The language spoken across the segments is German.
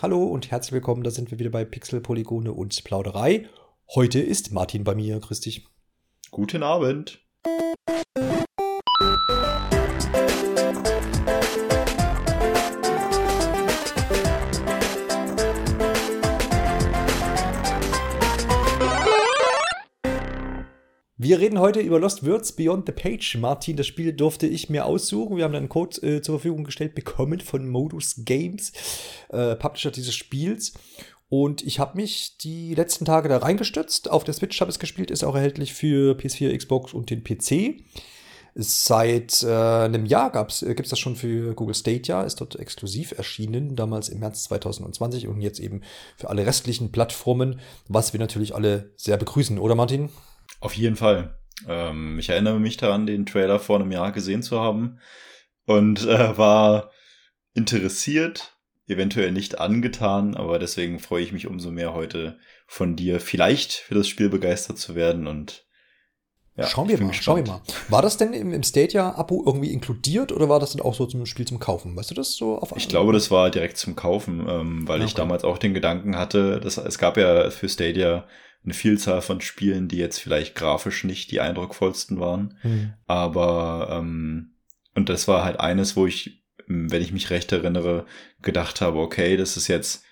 Hallo und herzlich willkommen, da sind wir wieder bei Pixel, Polygone und Plauderei. Heute ist Martin bei mir, grüß dich. Guten Abend. Wir reden heute über Lost Words Beyond the Page. Martin, das Spiel durfte ich mir aussuchen. Wir haben einen Code äh, zur Verfügung gestellt bekommen von Modus Games, äh, Publisher dieses Spiels. Und ich habe mich die letzten Tage da reingestürzt. Auf der Switch habe ich es gespielt, ist auch erhältlich für PS4, Xbox und den PC. Seit äh, einem Jahr äh, gibt es das schon für Google Stadia, ist dort exklusiv erschienen, damals im März 2020 und jetzt eben für alle restlichen Plattformen, was wir natürlich alle sehr begrüßen, oder Martin? Auf jeden Fall. Ähm, ich erinnere mich daran, den Trailer vor einem Jahr gesehen zu haben und äh, war interessiert, eventuell nicht angetan, aber deswegen freue ich mich umso mehr heute von dir vielleicht für das Spiel begeistert zu werden und ja, schauen wir mal, gespannt. schauen wir mal. War das denn im, im Stadia-Abo irgendwie inkludiert oder war das dann auch so zum Spiel zum Kaufen? Weißt du das so auf Ich glaube, das war direkt zum Kaufen, ähm, weil okay. ich damals auch den Gedanken hatte, dass es gab ja für Stadia eine Vielzahl von Spielen, die jetzt vielleicht grafisch nicht die eindrucksvollsten waren. Mhm. Aber ähm, und das war halt eines, wo ich, wenn ich mich recht erinnere, gedacht habe, okay, das ist jetzt,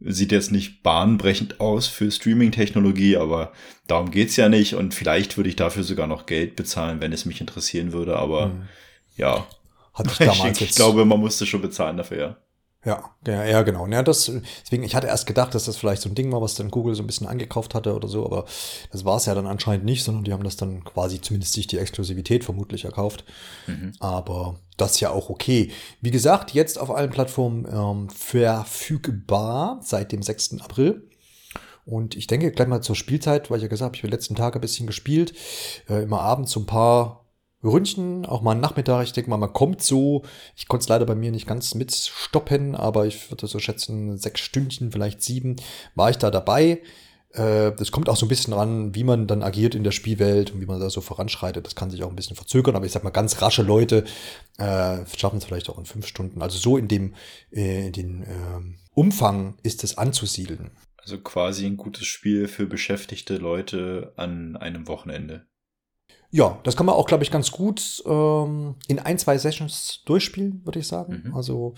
sieht jetzt nicht bahnbrechend aus für Streaming-Technologie, aber darum geht's ja nicht. Und vielleicht würde ich dafür sogar noch Geld bezahlen, wenn es mich interessieren würde. Aber mhm. ja. Hatte ich damals ich, ich glaube, man musste schon bezahlen dafür, ja. Ja, ja, ja, genau. Ja, das, deswegen, ich hatte erst gedacht, dass das vielleicht so ein Ding war, was dann Google so ein bisschen angekauft hatte oder so, aber das war es ja dann anscheinend nicht, sondern die haben das dann quasi zumindest sich die Exklusivität vermutlich erkauft. Mhm. Aber das ist ja auch okay. Wie gesagt, jetzt auf allen Plattformen ähm, verfügbar seit dem 6. April. Und ich denke gleich mal zur Spielzeit, weil ich ja gesagt habe, ich habe letzten Tag ein bisschen gespielt, äh, immer abends so ein paar Ründchen, auch mal einen Nachmittag. Ich denke mal, man kommt so. Ich konnte es leider bei mir nicht ganz mitstoppen, aber ich würde so schätzen, sechs Stündchen, vielleicht sieben, war ich da dabei. Äh, das kommt auch so ein bisschen ran, wie man dann agiert in der Spielwelt und wie man da so voranschreitet. Das kann sich auch ein bisschen verzögern, aber ich sag mal, ganz rasche Leute äh, schaffen es vielleicht auch in fünf Stunden. Also so in dem äh, in den äh, Umfang ist es anzusiedeln. Also quasi ein gutes Spiel für beschäftigte Leute an einem Wochenende. Ja, das kann man auch, glaube ich, ganz gut ähm, in ein, zwei Sessions durchspielen, würde ich sagen. Mhm. Also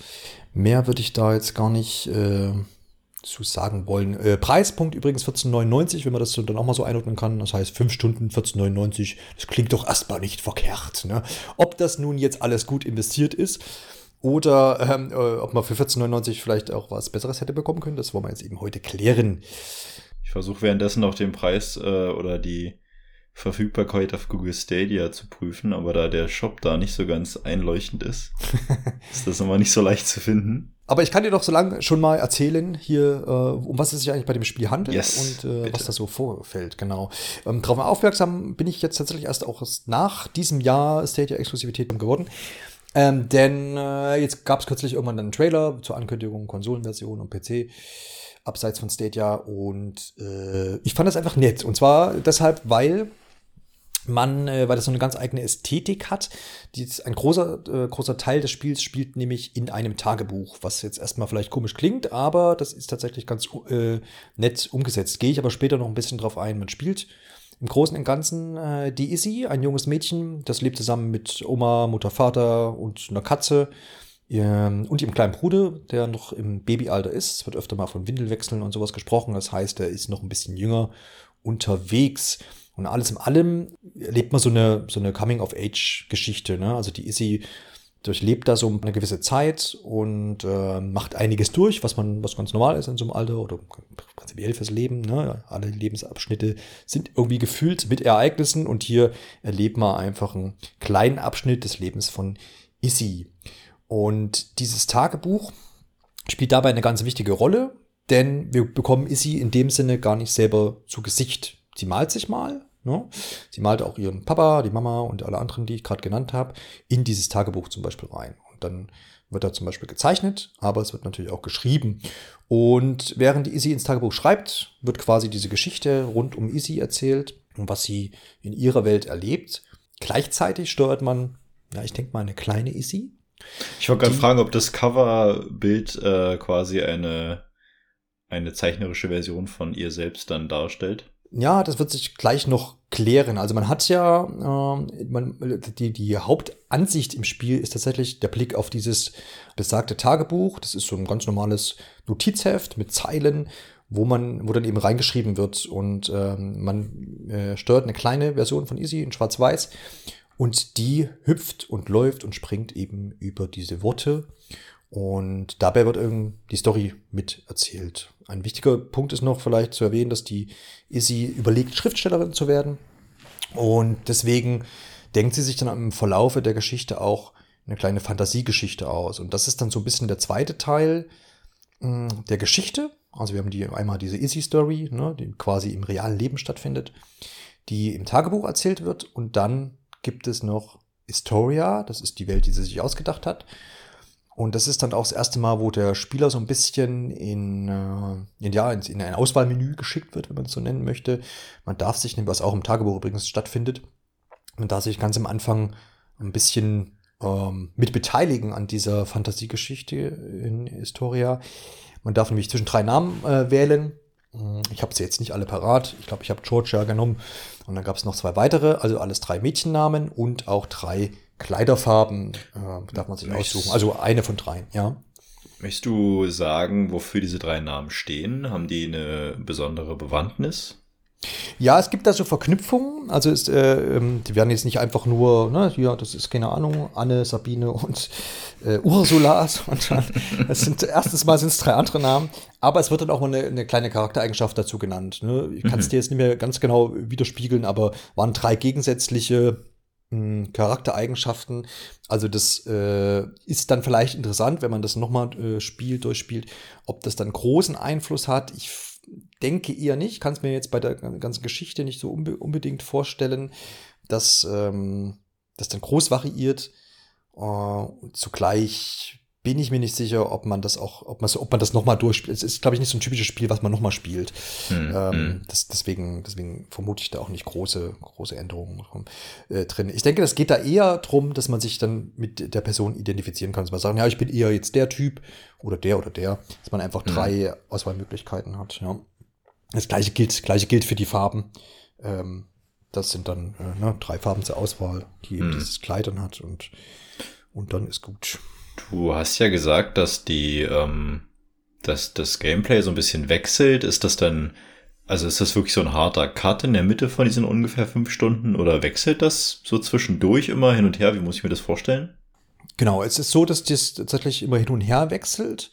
mehr würde ich da jetzt gar nicht äh, zu sagen wollen. Äh, Preispunkt übrigens 14,99, wenn man das dann auch mal so einordnen kann. Das heißt, fünf Stunden 14,99, das klingt doch erstmal nicht verkehrt. Ne? Ob das nun jetzt alles gut investiert ist oder ähm, äh, ob man für 14,99 vielleicht auch was Besseres hätte bekommen können, das wollen wir jetzt eben heute klären. Ich versuche währenddessen noch den Preis äh, oder die Verfügbarkeit auf Google Stadia zu prüfen, aber da der Shop da nicht so ganz einleuchtend ist, ist das immer nicht so leicht zu finden. Aber ich kann dir doch so lange schon mal erzählen, hier, äh, um was es sich eigentlich bei dem Spiel handelt yes, und äh, was da so vorfällt, genau. Ähm, darauf aufmerksam bin ich jetzt tatsächlich erst auch nach diesem Jahr Stadia-Exklusivität geworden. Ähm, denn äh, jetzt gab es kürzlich irgendwann einen Trailer zur Ankündigung Konsolenversion und PC abseits von Stadia und äh, ich fand das einfach nett. Und zwar deshalb, weil man, äh, weil das so eine ganz eigene Ästhetik hat. Die, ein großer, äh, großer Teil des Spiels spielt nämlich in einem Tagebuch, was jetzt erstmal vielleicht komisch klingt, aber das ist tatsächlich ganz äh, nett umgesetzt. Gehe ich aber später noch ein bisschen drauf ein. Man spielt im Großen und Ganzen äh, die Izzy, ein junges Mädchen, das lebt zusammen mit Oma, Mutter, Vater und einer Katze ähm, und ihrem kleinen Bruder, der noch im Babyalter ist. Es wird öfter mal von Windelwechseln und sowas gesprochen. Das heißt, er ist noch ein bisschen jünger unterwegs. Und alles in allem erlebt man so eine, so eine Coming-of-Age-Geschichte. Ne? Also die Izzy durchlebt da so eine gewisse Zeit und äh, macht einiges durch, was man, was ganz normal ist in so einem Alter oder prinzipiell fürs Leben. Ne? Alle Lebensabschnitte sind irgendwie gefüllt mit Ereignissen und hier erlebt man einfach einen kleinen Abschnitt des Lebens von Izzy. Und dieses Tagebuch spielt dabei eine ganz wichtige Rolle, denn wir bekommen Izzy in dem Sinne gar nicht selber zu Gesicht. Sie malt sich mal, Ne? Sie malt auch ihren Papa, die Mama und alle anderen, die ich gerade genannt habe, in dieses Tagebuch zum Beispiel rein. Und dann wird da zum Beispiel gezeichnet, aber es wird natürlich auch geschrieben. Und während Izzy ins Tagebuch schreibt, wird quasi diese Geschichte rund um Izzy erzählt und was sie in ihrer Welt erlebt. Gleichzeitig steuert man, ja, ich denke mal, eine kleine Izzy, Ich wollte gerade fragen, ob das Coverbild äh, quasi eine, eine zeichnerische Version von ihr selbst dann darstellt. Ja, das wird sich gleich noch klären. Also man hat ja, äh, man, die, die Hauptansicht im Spiel ist tatsächlich der Blick auf dieses besagte Tagebuch. Das ist so ein ganz normales Notizheft mit Zeilen, wo man, wo dann eben reingeschrieben wird und ähm, man äh, steuert eine kleine Version von Easy in Schwarz-Weiß und die hüpft und läuft und springt eben über diese Worte und dabei wird eben die Story mit erzählt. Ein wichtiger Punkt ist noch vielleicht zu erwähnen, dass die Izzy überlegt, Schriftstellerin zu werden. Und deswegen denkt sie sich dann im Verlaufe der Geschichte auch eine kleine Fantasiegeschichte aus. Und das ist dann so ein bisschen der zweite Teil mh, hm, der Geschichte. Also wir haben die einmal diese Izzy-Story, ne, die quasi im realen Leben stattfindet, die im Tagebuch erzählt wird. Und dann gibt es noch Historia, das ist die Welt, die sie sich ausgedacht hat. Und das ist dann auch das erste Mal, wo der Spieler so ein bisschen in, äh, in, ja, in ein Auswahlmenü geschickt wird, wenn man es so nennen möchte. Man darf sich, was auch im Tagebuch übrigens stattfindet, man darf sich ganz am Anfang ein bisschen ähm, mit beteiligen an dieser Fantasiegeschichte in Historia. Man darf nämlich zwischen drei Namen äh, wählen. Hm, ich habe sie jetzt nicht alle parat. Ich glaube, ich habe Georgia genommen. Und dann gab es noch zwei weitere, also alles drei Mädchennamen und auch drei Kleiderfarben äh, darf man sich aussuchen. Also eine von dreien, ja. Möchtest du sagen, wofür diese drei Namen stehen? Haben die eine besondere Bewandtnis? Ja, es gibt da so Verknüpfungen. Also ist, äh, ähm, die werden jetzt nicht einfach nur, ne, hier, das ist keine Ahnung, Anne, Sabine und äh, Ursula, sondern es sind erstens mal sind es drei andere Namen, aber es wird dann auch mal eine, eine kleine Charaktereigenschaft dazu genannt. Ne? Ich kann es mhm. dir jetzt nicht mehr ganz genau widerspiegeln, aber waren drei gegensätzliche Charaktereigenschaften. Also das äh, ist dann vielleicht interessant, wenn man das nochmal äh, spielt, durchspielt, ob das dann großen Einfluss hat. Ich denke eher nicht, kann es mir jetzt bei der ganzen Geschichte nicht so unbe unbedingt vorstellen, dass ähm, das dann groß variiert. Äh, zugleich bin ich mir nicht sicher, ob man das auch, ob man, ob man das nochmal durchspielt. Es ist, glaube ich, nicht so ein typisches Spiel, was man nochmal spielt. Hm, ähm, hm. Das, deswegen, deswegen vermute ich da auch nicht große, große Änderungen äh, drin. Ich denke, das geht da eher drum, dass man sich dann mit der Person identifizieren kann. Dass man sagen, ja, ich bin eher jetzt der Typ oder der oder der, dass man einfach hm. drei Auswahlmöglichkeiten hat. Ja. Das gleiche gilt, gleiche gilt für die Farben. Ähm, das sind dann äh, ne, drei Farben zur Auswahl, die eben hm. dieses Kleid dann hat und, und dann ist gut. Du hast ja gesagt, dass die, ähm, dass das Gameplay so ein bisschen wechselt. Ist das dann, also ist das wirklich so ein harter Cut in der Mitte von diesen ungefähr fünf Stunden oder wechselt das so zwischendurch immer hin und her? Wie muss ich mir das vorstellen? Genau, es ist so, dass das tatsächlich immer hin und her wechselt.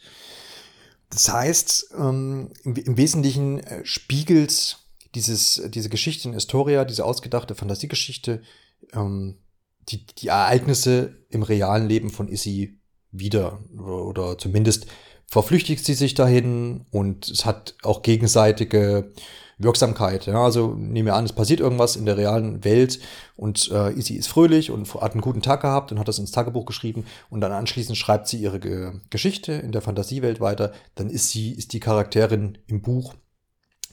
Das heißt, ähm, im, Wesentlichen äh, spiegelt dieses, diese Geschichte in Historia, diese ausgedachte Fantasiegeschichte, ähm, die, die Ereignisse im realen Leben von Issy wieder oder zumindest verflüchtigt sie sich dahin und es hat auch gegenseitige Wirksamkeit. Ja, also nehmen wir an, es passiert irgendwas in der realen Welt und äh, Izzy ist fröhlich und hat einen guten Tag gehabt und hat das ins Tagebuch geschrieben und dann anschließend schreibt sie ihre Ge Geschichte in der Fantasiewelt weiter. Dann ist sie, ist die Charakterin im Buch,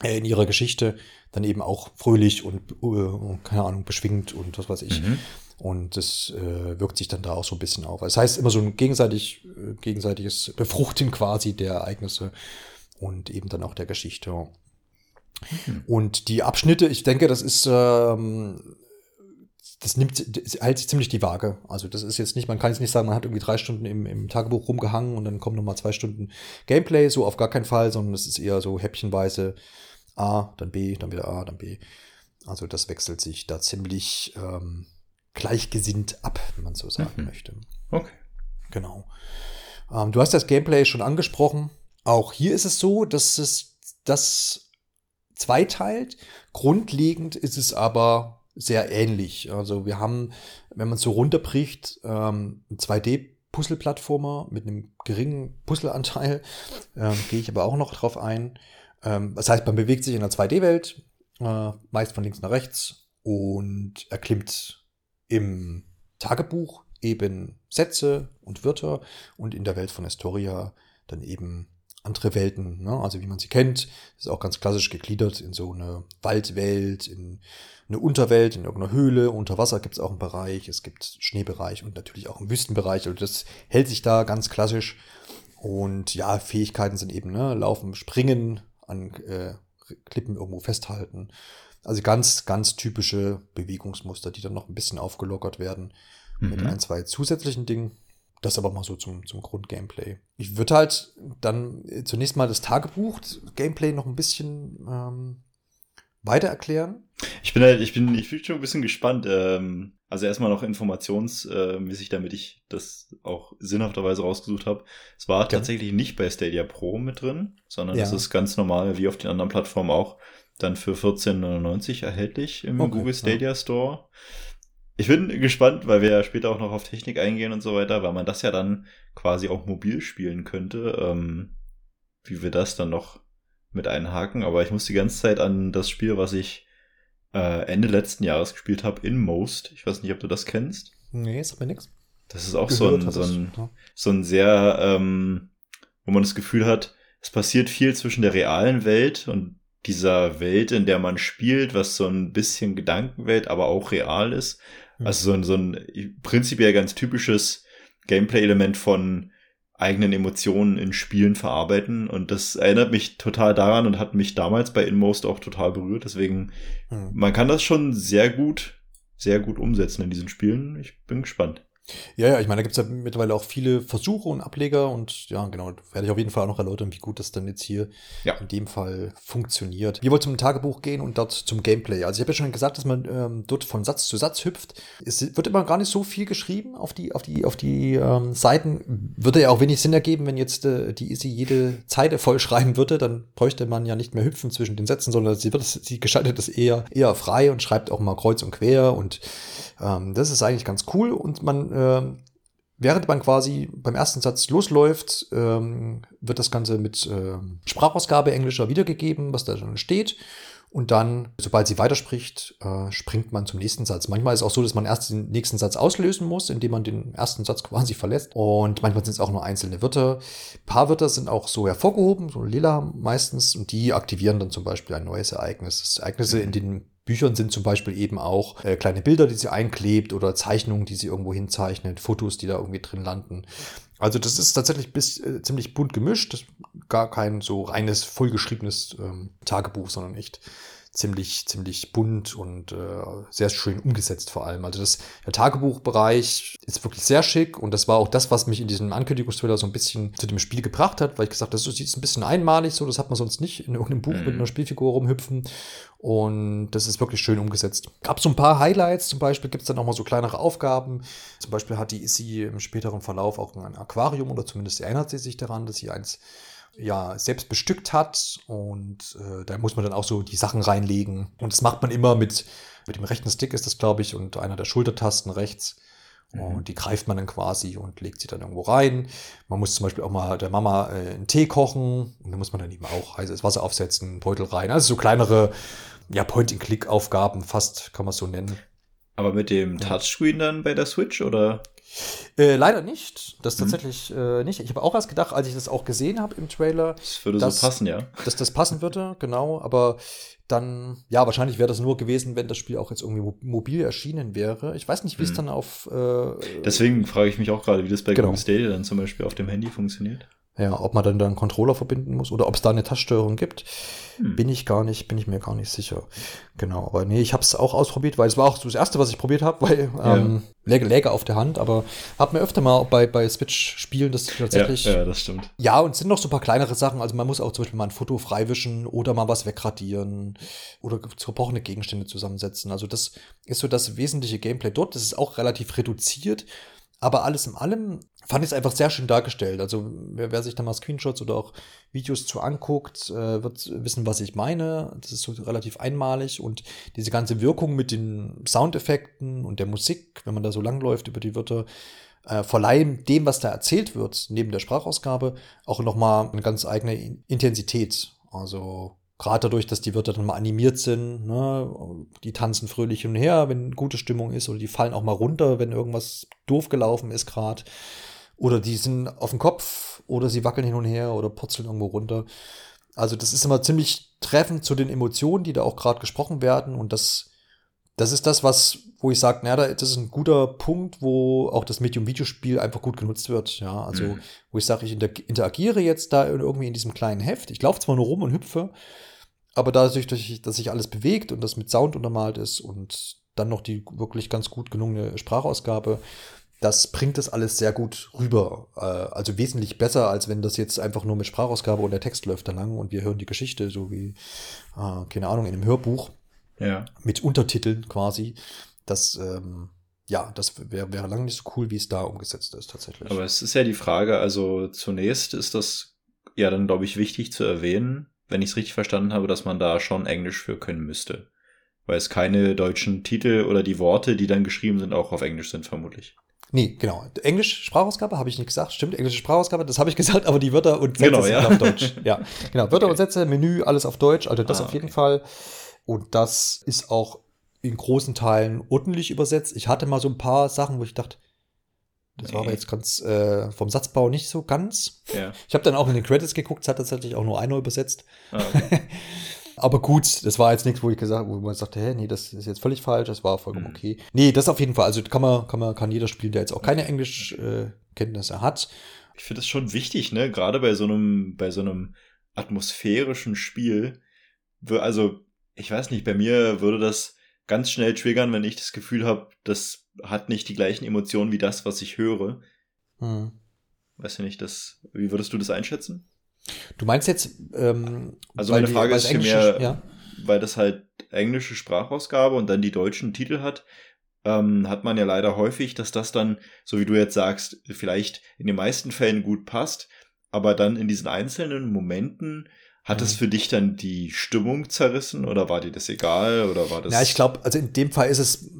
äh, in ihrer Geschichte dann eben auch fröhlich und, äh, keine Ahnung, beschwingt und was weiß ich. Mhm. Und das äh, wirkt sich dann da auch so ein bisschen auf. Das heißt immer so ein gegenseitig, äh, gegenseitiges Befruchten quasi der Ereignisse und eben dann auch der Geschichte. Mhm. Und die Abschnitte, ich denke, das ist, ähm, das nimmt, das hält sich ziemlich die Waage. Also das ist jetzt nicht, man kann jetzt nicht sagen, man hat irgendwie drei Stunden im, im Tagebuch rumgehangen und dann kommen nochmal zwei Stunden Gameplay, so auf gar keinen Fall, sondern es ist eher so häppchenweise A, dann B, dann wieder A, dann B. Also das wechselt sich da ziemlich ähm, gleichgesinnt ab, wenn man so sagen mhm. möchte. Okay. Genau. Ähm, du hast das Gameplay schon angesprochen. Auch hier ist es so, dass es das zweiteilt. Grundlegend ist es aber sehr ähnlich. Also wir haben, wenn man es so runterbricht, ähm, 2D-Puzzle-Plattformer mit einem geringen Puzzleanteil. Ähm, Gehe ich aber auch noch drauf ein. Ähm, das heißt, man bewegt sich in einer 2D-Welt, äh, meist von links nach rechts und erklimmt im Tagebuch eben Sätze und Wörter und in der Welt von Historia dann eben andere Welten, ne? also wie man sie kennt. Ist auch ganz klassisch gegliedert in so eine Waldwelt, in eine Unterwelt, in irgendeiner Höhle. Unter Wasser gibt es auch einen Bereich, es gibt Schneebereich und natürlich auch einen Wüstenbereich. Also das hält sich da ganz klassisch. Und ja, Fähigkeiten sind eben ne, Laufen, Springen, an äh, Klippen irgendwo festhalten. Also ganz, ganz typische Bewegungsmuster, die dann noch ein bisschen aufgelockert werden mhm. mit ein, zwei zusätzlichen Dingen. Das aber mal so zum, zum Grundgameplay. Ich würde halt dann zunächst mal das Tagebuch-Gameplay noch ein bisschen ähm, weiter erklären. Ich bin halt, ich bin, ich bin schon ein bisschen gespannt. Ähm, also erstmal noch informationsmäßig, damit ich das auch sinnhafterweise rausgesucht habe. Es war tatsächlich nicht bei Stadia Pro mit drin, sondern es ist ganz normal, wie auf den anderen Plattformen auch, dann für 14,99 erhältlich im okay, Google Stadia ja. Store. Ich bin gespannt, weil wir ja später auch noch auf Technik eingehen und so weiter, weil man das ja dann quasi auch mobil spielen könnte, ähm, wie wir das dann noch mit einhaken. Aber ich muss die ganze Zeit an das Spiel, was ich äh, Ende letzten Jahres gespielt habe, Inmost. Ich weiß nicht, ob du das kennst. Nee, ist aber nix. Das ist auch Gehört so ein, so ein, ja. so ein sehr, ähm, wo man das Gefühl hat, es passiert viel zwischen der realen Welt und dieser Welt, in der man spielt, was so ein bisschen Gedankenwelt, aber auch real ist. Mhm. Also so ein, so ein prinzipiell ganz typisches Gameplay-Element von eigenen Emotionen in Spielen verarbeiten. Und das erinnert mich total daran und hat mich damals bei Inmost auch total berührt. Deswegen, mhm. man kann das schon sehr gut, sehr gut umsetzen in diesen Spielen. Ich bin gespannt. Ja, ja, ich meine, da gibt es ja mittlerweile auch viele Versuche und Ableger und ja, genau, werde ich auf jeden Fall auch noch erläutern, wie gut das dann jetzt hier ja. in dem Fall funktioniert. Wir wollen zum Tagebuch gehen und dort zum Gameplay. Also ich habe ja schon gesagt, dass man ähm, dort von Satz zu Satz hüpft. Es wird immer gar nicht so viel geschrieben auf die, auf die, auf die ähm, Seiten. Würde ja auch wenig Sinn ergeben, wenn jetzt äh, die Easy jede Zeile vollschreiben würde, dann bräuchte man ja nicht mehr hüpfen zwischen den Sätzen, sondern sie wird sie gestaltet das eher, eher frei und schreibt auch mal kreuz und quer und ähm, das ist eigentlich ganz cool und man, äh, während man quasi beim ersten Satz losläuft, ähm, wird das Ganze mit äh, Sprachausgabe englischer wiedergegeben, was da schon steht. Und dann, sobald sie weiterspricht, äh, springt man zum nächsten Satz. Manchmal ist es auch so, dass man erst den nächsten Satz auslösen muss, indem man den ersten Satz quasi verlässt. Und manchmal sind es auch nur einzelne Wörter. Ein paar Wörter sind auch so hervorgehoben, so lila meistens, und die aktivieren dann zum Beispiel ein neues Ereignis. Das Ereignisse in den Büchern sind zum Beispiel eben auch äh, kleine Bilder, die sie einklebt oder Zeichnungen, die sie irgendwo hinzeichnet, Fotos, die da irgendwie drin landen. Also das ist tatsächlich bis, äh, ziemlich bunt gemischt. gar kein so reines, vollgeschriebenes ähm, Tagebuch, sondern echt ziemlich, ziemlich bunt und äh, sehr schön umgesetzt vor allem. Also das, der Tagebuchbereich ist wirklich sehr schick und das war auch das, was mich in diesem Ankündigungstrailer so ein bisschen zu dem Spiel gebracht hat, weil ich gesagt habe, das ist jetzt ein bisschen einmalig so, das hat man sonst nicht in irgendeinem Buch mhm. mit einer Spielfigur rumhüpfen und das ist wirklich schön umgesetzt. Gab so ein paar Highlights, zum Beispiel gibt es dann auch mal so kleinere Aufgaben. Zum Beispiel hat die Issy im späteren Verlauf auch ein Aquarium oder zumindest erinnert sie sich daran, dass sie eins ja selbst bestückt hat und äh, da muss man dann auch so die Sachen reinlegen und das macht man immer mit mit dem rechten Stick ist das glaube ich und einer der Schultertasten rechts mhm. und die greift man dann quasi und legt sie dann irgendwo rein. Man muss zum Beispiel auch mal der Mama äh, einen Tee kochen und da muss man dann eben auch heißes Wasser aufsetzen, Beutel rein. Also so kleinere ja Point-and-Click-Aufgaben fast kann man es so nennen. Aber mit dem Touchscreen dann bei der Switch oder? Äh, leider nicht. Das mhm. tatsächlich äh, nicht. Ich habe auch erst gedacht, als ich das auch gesehen habe im Trailer. Das würde dass, so passen, ja. Dass das passen würde, genau. Aber dann, ja, wahrscheinlich wäre das nur gewesen, wenn das Spiel auch jetzt irgendwie mobil erschienen wäre. Ich weiß nicht, wie es mhm. dann auf. Äh, Deswegen frage ich mich auch gerade, wie das bei genau. Google Stadia dann zum Beispiel auf dem Handy funktioniert. Ja, ob man dann da einen Controller verbinden muss oder ob es da eine Touchsteuerung gibt, hm. bin ich gar nicht, bin ich mir gar nicht sicher. Genau, aber nee, ich habe es auch ausprobiert, weil es war auch so das erste, was ich probiert habe, weil ähm, ja. läge, läge auf der Hand, aber habe mir öfter mal bei, bei Switch-Spielen das tatsächlich. Ja, ja, das stimmt. Ja, und es sind noch so ein paar kleinere Sachen. Also man muss auch zum Beispiel mal ein Foto freiwischen oder mal was wegradieren oder zerbrochene Gegenstände zusammensetzen. Also das ist so das wesentliche Gameplay dort. Das ist auch relativ reduziert. Aber alles in allem fand ich es einfach sehr schön dargestellt. Also wer, wer, sich da mal Screenshots oder auch Videos zu anguckt, äh, wird wissen, was ich meine. Das ist so relativ einmalig und diese ganze Wirkung mit den Soundeffekten und der Musik, wenn man da so langläuft über die Wörter, äh, verleihen dem, was da erzählt wird, neben der Sprachausgabe, auch nochmal eine ganz eigene Intensität. Also Gerade dadurch, dass die Wörter dann mal animiert sind, ne? die tanzen fröhlich hin und her, wenn gute Stimmung ist, oder die fallen auch mal runter, wenn irgendwas doof gelaufen ist gerade. oder die sind auf dem Kopf oder sie wackeln hin und her oder purzeln irgendwo runter. Also das ist immer ziemlich treffend zu den Emotionen, die da auch gerade gesprochen werden und das das ist das, was, wo ich sage, naja, das ist ein guter Punkt, wo auch das Medium Videospiel einfach gut genutzt wird. Ja, also, mhm. wo ich sage, ich interagiere jetzt da irgendwie in diesem kleinen Heft. Ich laufe zwar nur rum und hüpfe, aber dadurch, dass sich alles bewegt und das mit Sound untermalt ist und dann noch die wirklich ganz gut gelungene Sprachausgabe, das bringt das alles sehr gut rüber. Äh, also wesentlich besser, als wenn das jetzt einfach nur mit Sprachausgabe und der Text läuft da lang und wir hören die Geschichte, so wie, äh, keine Ahnung, in einem Hörbuch. Ja. Mit Untertiteln quasi. Das, ähm, ja, das wäre wär lange nicht so cool, wie es da umgesetzt ist, tatsächlich. Aber es ist ja die Frage, also zunächst ist das ja dann, glaube ich, wichtig zu erwähnen, wenn ich es richtig verstanden habe, dass man da schon Englisch für können müsste. Weil es keine deutschen Titel oder die Worte, die dann geschrieben sind, auch auf Englisch sind, vermutlich. Nee, genau. Englisch Sprachausgabe habe ich nicht gesagt. Stimmt, englische Sprachausgabe, das habe ich gesagt, aber die Wörter und Sätze genau, ja. sind auf Deutsch. ja, genau. Wörter okay. und Sätze, Menü, alles auf Deutsch. Also das ah, auf jeden okay. Fall. Und das ist auch in großen Teilen ordentlich übersetzt. Ich hatte mal so ein paar Sachen, wo ich dachte, das nee. war aber jetzt ganz äh, vom Satzbau nicht so ganz. Ja. Ich habe dann auch in den Credits geguckt, es hat tatsächlich auch nur einer übersetzt. Ah, okay. aber gut, das war jetzt nichts, wo ich gesagt, wo man sagte, hä, nee, das ist jetzt völlig falsch, das war vollkommen mhm. okay. Nee, das auf jeden Fall. Also kann man, kann man, kann jeder spielen, der jetzt auch keine Englischkenntnisse äh, hat. Ich finde das schon wichtig, ne? Gerade bei so einem, bei so einem atmosphärischen Spiel. Also, ich weiß nicht, bei mir würde das ganz schnell triggern, wenn ich das Gefühl habe, das hat nicht die gleichen Emotionen wie das, was ich höre. Hm. Weiß ja nicht, das, wie würdest du das einschätzen? Du meinst jetzt, ähm, also meine Frage die, ist vielmehr, ja? weil das halt englische Sprachausgabe und dann die deutschen Titel hat, ähm, hat man ja leider häufig, dass das dann, so wie du jetzt sagst, vielleicht in den meisten Fällen gut passt, aber dann in diesen einzelnen Momenten hat es mhm. für dich dann die Stimmung zerrissen oder war dir das egal oder war das? Ja, ich glaube, also in dem Fall ist es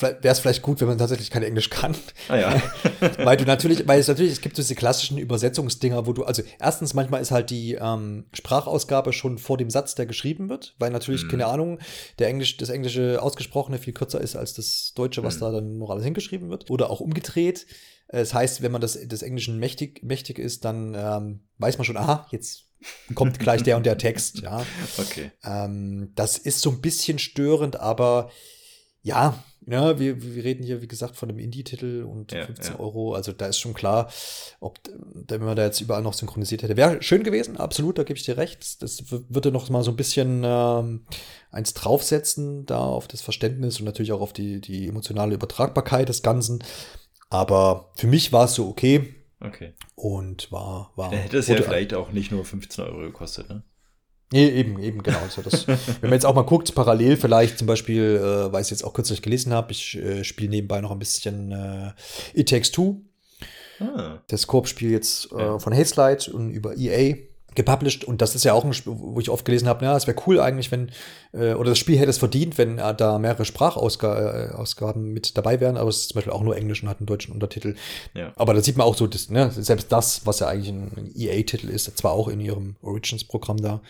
wäre es vielleicht gut, wenn man tatsächlich kein Englisch kann. Ah ja. weil du natürlich, weil es natürlich, es gibt diese klassischen Übersetzungsdinger, wo du, also erstens manchmal ist halt die ähm, Sprachausgabe schon vor dem Satz, der geschrieben wird, weil natürlich, mhm. keine Ahnung, der Englisch, das Englische ausgesprochene viel kürzer ist als das Deutsche, was mhm. da dann noch alles hingeschrieben wird. Oder auch umgedreht. Das heißt, wenn man das des Englischen mächtig, mächtig ist, dann ähm, weiß man schon, aha, jetzt kommt gleich der und der Text, ja. Okay. Ähm, das ist so ein bisschen störend, aber ja, ja, wir, wir reden hier, wie gesagt, von einem Indie-Titel und ja, 15 ja. Euro. Also da ist schon klar, ob wenn man da jetzt überall noch synchronisiert hätte. Wäre schön gewesen, absolut, da gebe ich dir recht. Das würde noch mal so ein bisschen ähm, eins draufsetzen, da auf das Verständnis und natürlich auch auf die, die emotionale Übertragbarkeit des Ganzen. Aber für mich war es so okay. Okay. Und war, war. Dann hätte es ja vielleicht auch nicht nur 15 Euro gekostet, ne? Nee, eben, eben, genau. Also das, wenn man jetzt auch mal guckt, parallel vielleicht zum Beispiel, äh, weil ich jetzt auch kürzlich gelesen habe, ich äh, spiele nebenbei noch ein bisschen äh, It Takes Two. Ah. Das Koop-Spiel jetzt äh, ja. von Hazelight und über EA gepublished und das ist ja auch ein Spiel, wo ich oft gelesen habe, ja, es wäre cool eigentlich, wenn, äh, oder das Spiel hätte es verdient, wenn äh, da mehrere Sprachausgaben mit dabei wären, aber es ist zum Beispiel auch nur Englisch und hat einen deutschen Untertitel. Ja. Aber da sieht man auch so, dass, ne, selbst das, was ja eigentlich ein EA-Titel ist, zwar auch in ihrem Origins-Programm da,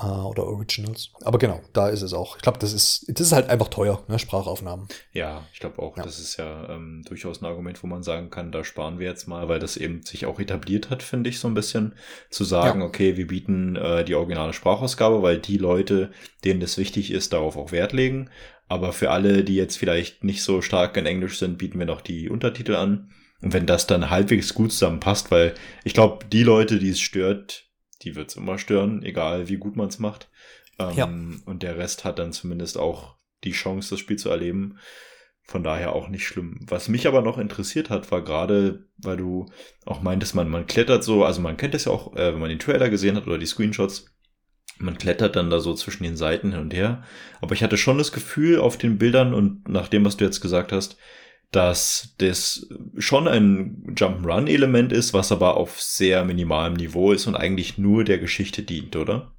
äh, oder Originals. Aber genau, da ist es auch. Ich glaube, das ist, das ist halt einfach teuer, ne, Sprachaufnahmen. Ja, ich glaube auch, ja. das ist ja ähm, durchaus ein Argument, wo man sagen kann, da sparen wir jetzt mal, weil das eben sich auch etabliert hat, finde ich so ein bisschen, zu sagen, ja. okay, wir bieten äh, die originale Sprachausgabe, weil die Leute, denen das wichtig ist, darauf auch Wert legen. Aber für alle, die jetzt vielleicht nicht so stark in Englisch sind, bieten wir noch die Untertitel an. Und wenn das dann halbwegs gut zusammenpasst, weil ich glaube, die Leute, die es stört, die wird's immer stören, egal wie gut man es macht. Ähm, ja. Und der Rest hat dann zumindest auch die Chance, das Spiel zu erleben. Von daher auch nicht schlimm. Was mich aber noch interessiert hat, war gerade, weil du auch meintest, man, man klettert so, also man kennt das ja auch, äh, wenn man den Trailer gesehen hat oder die Screenshots, man klettert dann da so zwischen den Seiten hin und her. Aber ich hatte schon das Gefühl auf den Bildern und nach dem, was du jetzt gesagt hast, dass das schon ein Jump'n'Run-Element ist, was aber auf sehr minimalem Niveau ist und eigentlich nur der Geschichte dient, oder?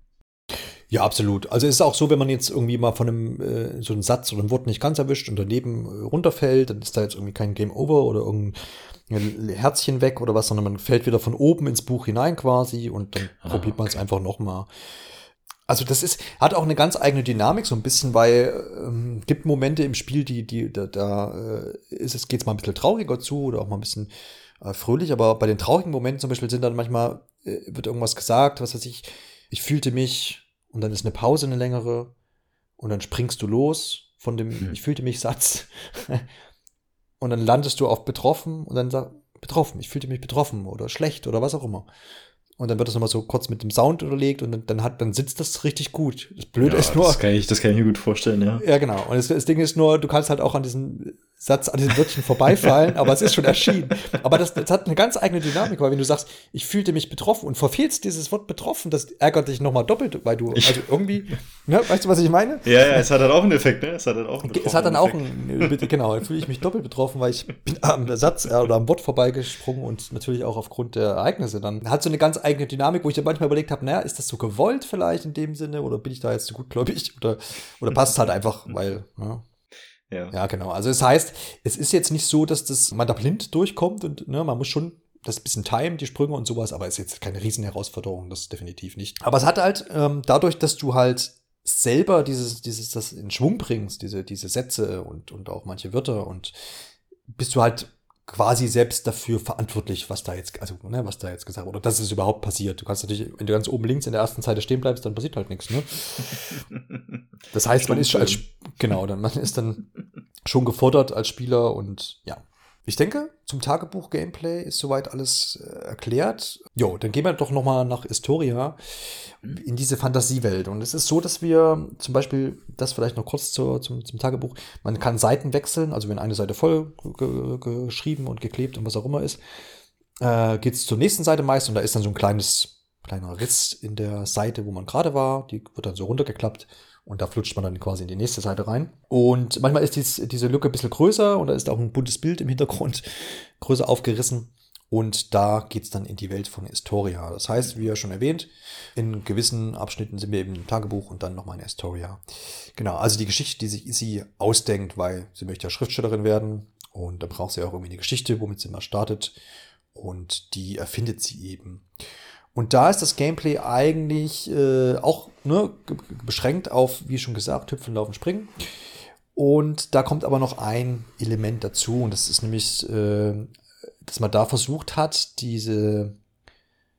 Ja, absolut. Also es ist auch so, wenn man jetzt irgendwie mal von einem äh, so einen Satz oder ein Wort nicht ganz erwischt und daneben äh, runterfällt, dann ist da jetzt irgendwie kein Game Over oder irgendein Herzchen weg oder was, sondern man fällt wieder von oben ins Buch hinein quasi und dann ah, probiert man es einfach noch mal. Also das ist, hat auch eine ganz eigene Dynamik, so ein bisschen, weil ähm, gibt Momente im Spiel, die, die, da, da äh, ist es, geht's mal ein bisschen trauriger zu oder auch mal ein bisschen äh, fröhlich, aber bei den traurigen Momenten zum Beispiel sind dann manchmal, äh, wird irgendwas gesagt, was weiß ich, ich fühlte mich und dann ist eine Pause, eine längere und dann springst du los von dem hm. ich fühlte mich Satz und dann landest du auf betroffen und dann sag betroffen, ich fühlte mich betroffen oder schlecht oder was auch immer. Und dann wird das nochmal so kurz mit dem Sound unterlegt und dann, dann, hat, dann sitzt das richtig gut. Das Blöde ja, ist nur. Das kann, ich, das kann ich mir gut vorstellen, ja. Ja, genau. Und das, das Ding ist nur, du kannst halt auch an diesen Satz, an diesen Wörtchen vorbeifallen, aber es ist schon erschienen. Aber das, das hat eine ganz eigene Dynamik, weil wenn du sagst, ich fühlte mich betroffen und verfehlst dieses Wort betroffen, das ärgert dich nochmal doppelt, weil du, also irgendwie, ne, weißt du, was ich meine? Ja, ja, es hat dann auch einen Effekt, ne? Es hat dann auch einen Es hat dann auch einen, genau, dann fühle ich mich doppelt betroffen, weil ich bin am Satz äh, oder am Wort vorbeigesprungen und natürlich auch aufgrund der Ereignisse dann. Hat so eine ganz eigene Dynamik, wo ich dann manchmal überlegt habe, naja, ist das so gewollt vielleicht in dem Sinne oder bin ich da jetzt zu gutgläubig oder, oder passt es halt einfach, weil, ja. Ja. ja, genau. Also es das heißt, es ist jetzt nicht so, dass das man da blind durchkommt und ne, man muss schon das bisschen Time, die Sprünge und sowas, aber es ist jetzt keine Riesenherausforderung, das definitiv nicht. Aber es hat halt ähm, dadurch, dass du halt selber dieses, dieses, das in Schwung bringst, diese, diese Sätze und, und auch manche Wörter und bist du halt quasi selbst dafür verantwortlich, was da jetzt, also, ne, was da jetzt gesagt wurde, oder dass es überhaupt passiert. Du kannst natürlich, wenn du ganz oben links in der ersten Seite stehen bleibst, dann passiert halt nichts, ne? Das heißt, man ist schon als, genau, dann, man ist dann schon gefordert als Spieler und ja. Ich denke, zum Tagebuch-Gameplay ist soweit alles äh, erklärt. Jo, dann gehen wir doch noch mal nach Historia in diese Fantasiewelt. Und es ist so, dass wir zum Beispiel, das vielleicht noch kurz zur, zum, zum Tagebuch, man kann Seiten wechseln. Also wenn eine Seite voll ge geschrieben und geklebt und was auch immer ist, äh, geht es zur nächsten Seite meist und da ist dann so ein kleines, kleiner Riss in der Seite, wo man gerade war. Die wird dann so runtergeklappt und da flutscht man dann quasi in die nächste Seite rein. Und manchmal ist dies, diese Lücke ein bisschen größer und da ist auch ein buntes Bild im Hintergrund größer aufgerissen. Und da geht's dann in die Welt von Historia. Das heißt, wie ja schon erwähnt, in gewissen Abschnitten sind wir eben im Tagebuch und dann nochmal in Historia. Genau, also die Geschichte, die sich sie ausdenkt, weil sie möchte ja Schriftstellerin werden und da braucht sie auch irgendwie eine Geschichte, womit sie mal startet. Und die erfindet sie eben. Und da ist das Gameplay eigentlich äh, auch ne, beschränkt auf, wie schon gesagt, Hüpfen, Laufen, Springen. Und da kommt aber noch ein Element dazu, und das ist nämlich, äh, dass man da versucht hat, diese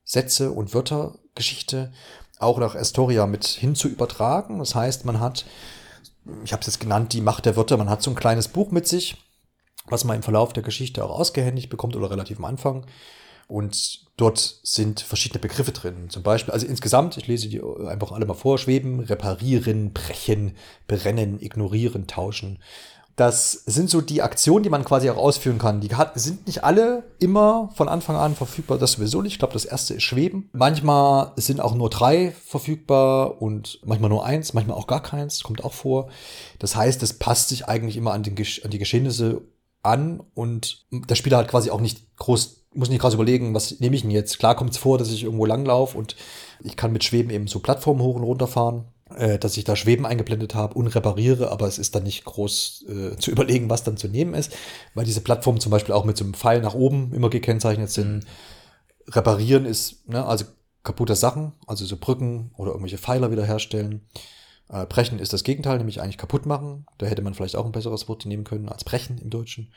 Sätze und Wörtergeschichte auch nach Astoria mit hin zu übertragen. Das heißt, man hat, ich habe es jetzt genannt, die Macht der Wörter, man hat so ein kleines Buch mit sich, was man im Verlauf der Geschichte auch ausgehändigt bekommt oder relativ am Anfang. Und dort sind verschiedene Begriffe drin. Zum Beispiel, also insgesamt, ich lese die einfach alle mal vor, schweben, reparieren, brechen, brennen, ignorieren, tauschen. Das sind so die Aktionen, die man quasi auch ausführen kann. Die sind nicht alle immer von Anfang an verfügbar, das sowieso nicht. Ich glaube, das erste ist Schweben. Manchmal sind auch nur drei verfügbar und manchmal nur eins, manchmal auch gar keins, kommt auch vor. Das heißt, es passt sich eigentlich immer an, den, an die Geschehnisse an und der Spieler hat quasi auch nicht groß muss nicht gerade überlegen, was nehme ich denn jetzt. Klar kommt es vor, dass ich irgendwo langlaufe und ich kann mit Schweben eben so Plattformen hoch und runter fahren, äh, dass ich da Schweben eingeblendet habe und repariere, aber es ist dann nicht groß äh, zu überlegen, was dann zu nehmen ist, weil diese Plattformen zum Beispiel auch mit so einem Pfeil nach oben immer gekennzeichnet sind. Reparieren ist, ne, also kaputte Sachen, also so Brücken oder irgendwelche Pfeiler wiederherstellen. Äh, brechen ist das Gegenteil, nämlich eigentlich kaputt machen. Da hätte man vielleicht auch ein besseres Wort nehmen können als brechen im Deutschen.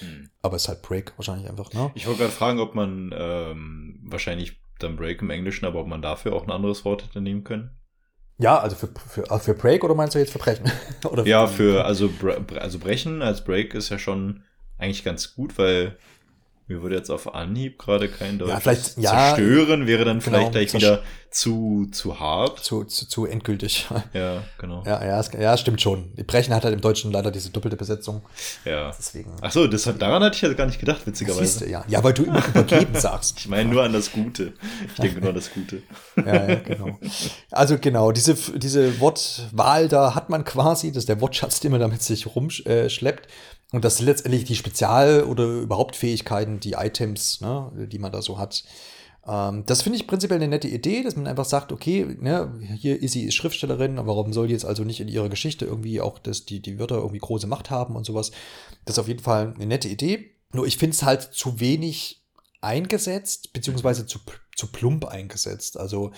Hm. Aber es ist halt Break wahrscheinlich einfach, ne? Ich wollte gerade fragen, ob man ähm, wahrscheinlich dann Break im Englischen, aber ob man dafür auch ein anderes Wort hätte nehmen können. Ja, also für, für, also für Break oder meinst du jetzt für Brechen? oder für ja, für, also, also Brechen als Break ist ja schon eigentlich ganz gut, weil mir würde jetzt auf Anhieb gerade kein Deutsch ja, vielleicht, ja, zerstören, wäre dann genau, vielleicht gleich wieder zu, zu hart. Zu, zu, zu endgültig. Ja, genau. Ja, ja, es, ja, stimmt schon. Die Brechen hat halt im Deutschen leider diese doppelte Besetzung. Ja. Deswegen. Ach so, das, daran hatte ich ja gar nicht gedacht, witzigerweise. Siehste, ja. ja, weil du immer übergeben sagst. Ich meine nur an das Gute. Ich denke nur an das Gute. ja, ja, genau. Also genau, diese, diese Wortwahl da hat man quasi, das ist der Wortschatz, den man damit sich rumschleppt. Äh, und das sind letztendlich die Spezial- oder überhaupt Fähigkeiten, die Items, ne, die man da so hat. Ähm, das finde ich prinzipiell eine nette Idee, dass man einfach sagt, okay, ne, hier Izzy ist Schriftstellerin, warum soll die jetzt also nicht in ihrer Geschichte irgendwie auch das, die, die Wörter irgendwie große Macht haben und sowas. Das ist auf jeden Fall eine nette Idee. Nur ich finde es halt zu wenig eingesetzt, beziehungsweise zu, zu plump eingesetzt. Also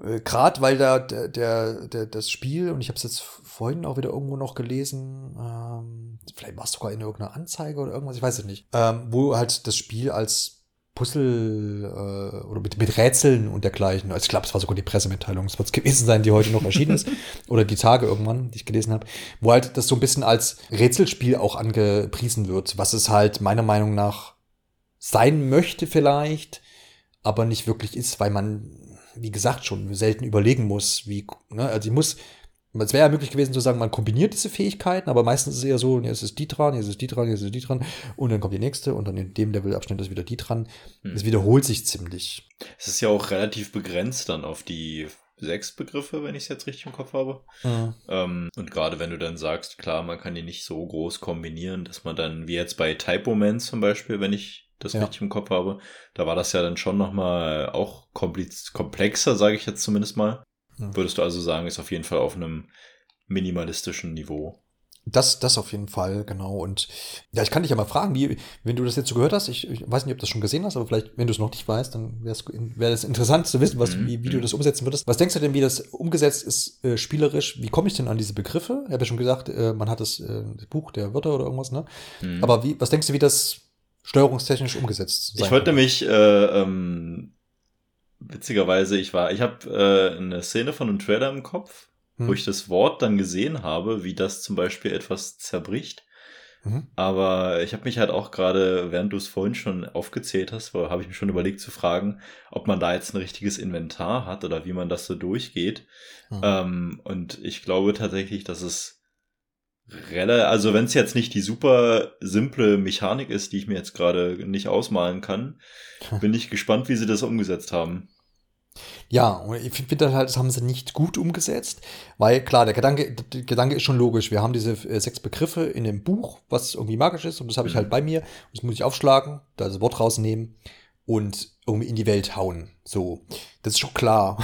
Äh, Gerade weil da der, der, der, das Spiel, und ich habe es jetzt vorhin auch wieder irgendwo noch gelesen, ähm, vielleicht war es sogar in irgendeiner Anzeige oder irgendwas, ich weiß es nicht, ähm, wo halt das Spiel als Puzzle äh, oder mit, mit Rätseln und dergleichen. Also ich glaube, es war sogar die Pressemitteilung. Es wird es gewesen sein, die heute noch erschienen ist. oder die Tage irgendwann, die ich gelesen habe. Wo halt das so ein bisschen als Rätselspiel auch angepriesen wird, was es halt meiner Meinung nach sein möchte vielleicht, aber nicht wirklich ist, weil man, wie gesagt, schon selten überlegen muss, wie, ne, also ich muss es wäre ja möglich gewesen zu sagen, man kombiniert diese Fähigkeiten, aber meistens ist es eher so, jetzt ist die dran, jetzt ist die dran, jetzt ist die dran und dann kommt die nächste und dann in dem Levelabschnitt ist wieder die dran. Hm. Es wiederholt sich ziemlich. Es ist ja auch relativ begrenzt dann auf die sechs Begriffe, wenn ich es jetzt richtig im Kopf habe. Mhm. Ähm, und gerade wenn du dann sagst, klar, man kann die nicht so groß kombinieren, dass man dann, wie jetzt bei Typo-Man zum Beispiel, wenn ich das ja. richtig im Kopf habe, da war das ja dann schon nochmal auch komplexer, sage ich jetzt zumindest mal. Würdest du also sagen, ist auf jeden Fall auf einem minimalistischen Niveau? Das, das auf jeden Fall, genau. Und ja, ich kann dich ja mal fragen, wie, wenn du das jetzt so gehört hast, ich, ich weiß nicht, ob du das schon gesehen hast, aber vielleicht, wenn du es noch nicht weißt, dann wäre es wär interessant zu wissen, was, mhm. wie, wie du mhm. das umsetzen würdest. Was denkst du denn, wie das umgesetzt ist, äh, spielerisch? Wie komme ich denn an diese Begriffe? Ich habe ja schon gesagt, äh, man hat das, äh, das Buch der Wörter oder irgendwas, ne? Mhm. Aber wie, was denkst du, wie das steuerungstechnisch umgesetzt sein Ich wollte nämlich äh, ähm, witzigerweise, ich war, ich habe äh, eine Szene von einem Trailer im Kopf, hm. wo ich das Wort dann gesehen habe, wie das zum Beispiel etwas zerbricht. Mhm. Aber ich habe mich halt auch gerade, während du es vorhin schon aufgezählt hast, habe ich mir schon überlegt zu fragen, ob man da jetzt ein richtiges Inventar hat oder wie man das so durchgeht. Mhm. Ähm, und ich glaube tatsächlich, dass es also wenn es jetzt nicht die super simple Mechanik ist, die ich mir jetzt gerade nicht ausmalen kann, bin ich gespannt, wie sie das umgesetzt haben. Ja, und ich finde halt, das haben sie nicht gut umgesetzt, weil klar, der Gedanke, der Gedanke ist schon logisch. Wir haben diese äh, sechs Begriffe in dem Buch, was irgendwie magisch ist, und das habe ich halt mhm. bei mir. Das muss ich aufschlagen, da das Wort rausnehmen und irgendwie in die Welt hauen. So, das ist schon klar.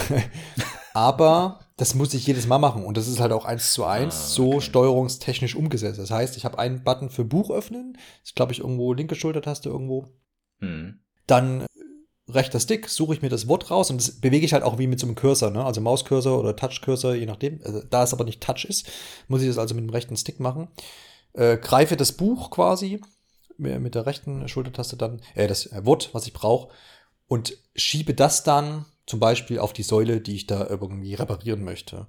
Aber das muss ich jedes Mal machen und das ist halt auch eins zu eins ah, okay. so steuerungstechnisch umgesetzt. Das heißt, ich habe einen Button für Buch öffnen, das ist glaube ich irgendwo linke Schultertaste irgendwo. Mhm. Dann rechter Stick, suche ich mir das Wort raus und das bewege ich halt auch wie mit so einem Cursor, ne? also Mauscursor oder Touchcursor, je nachdem. Also, da es aber nicht Touch ist, muss ich das also mit dem rechten Stick machen. Äh, greife das Buch quasi mit der rechten Schultertaste dann, äh, das Wort, was ich brauche, und schiebe das dann zum Beispiel auf die Säule, die ich da irgendwie reparieren möchte.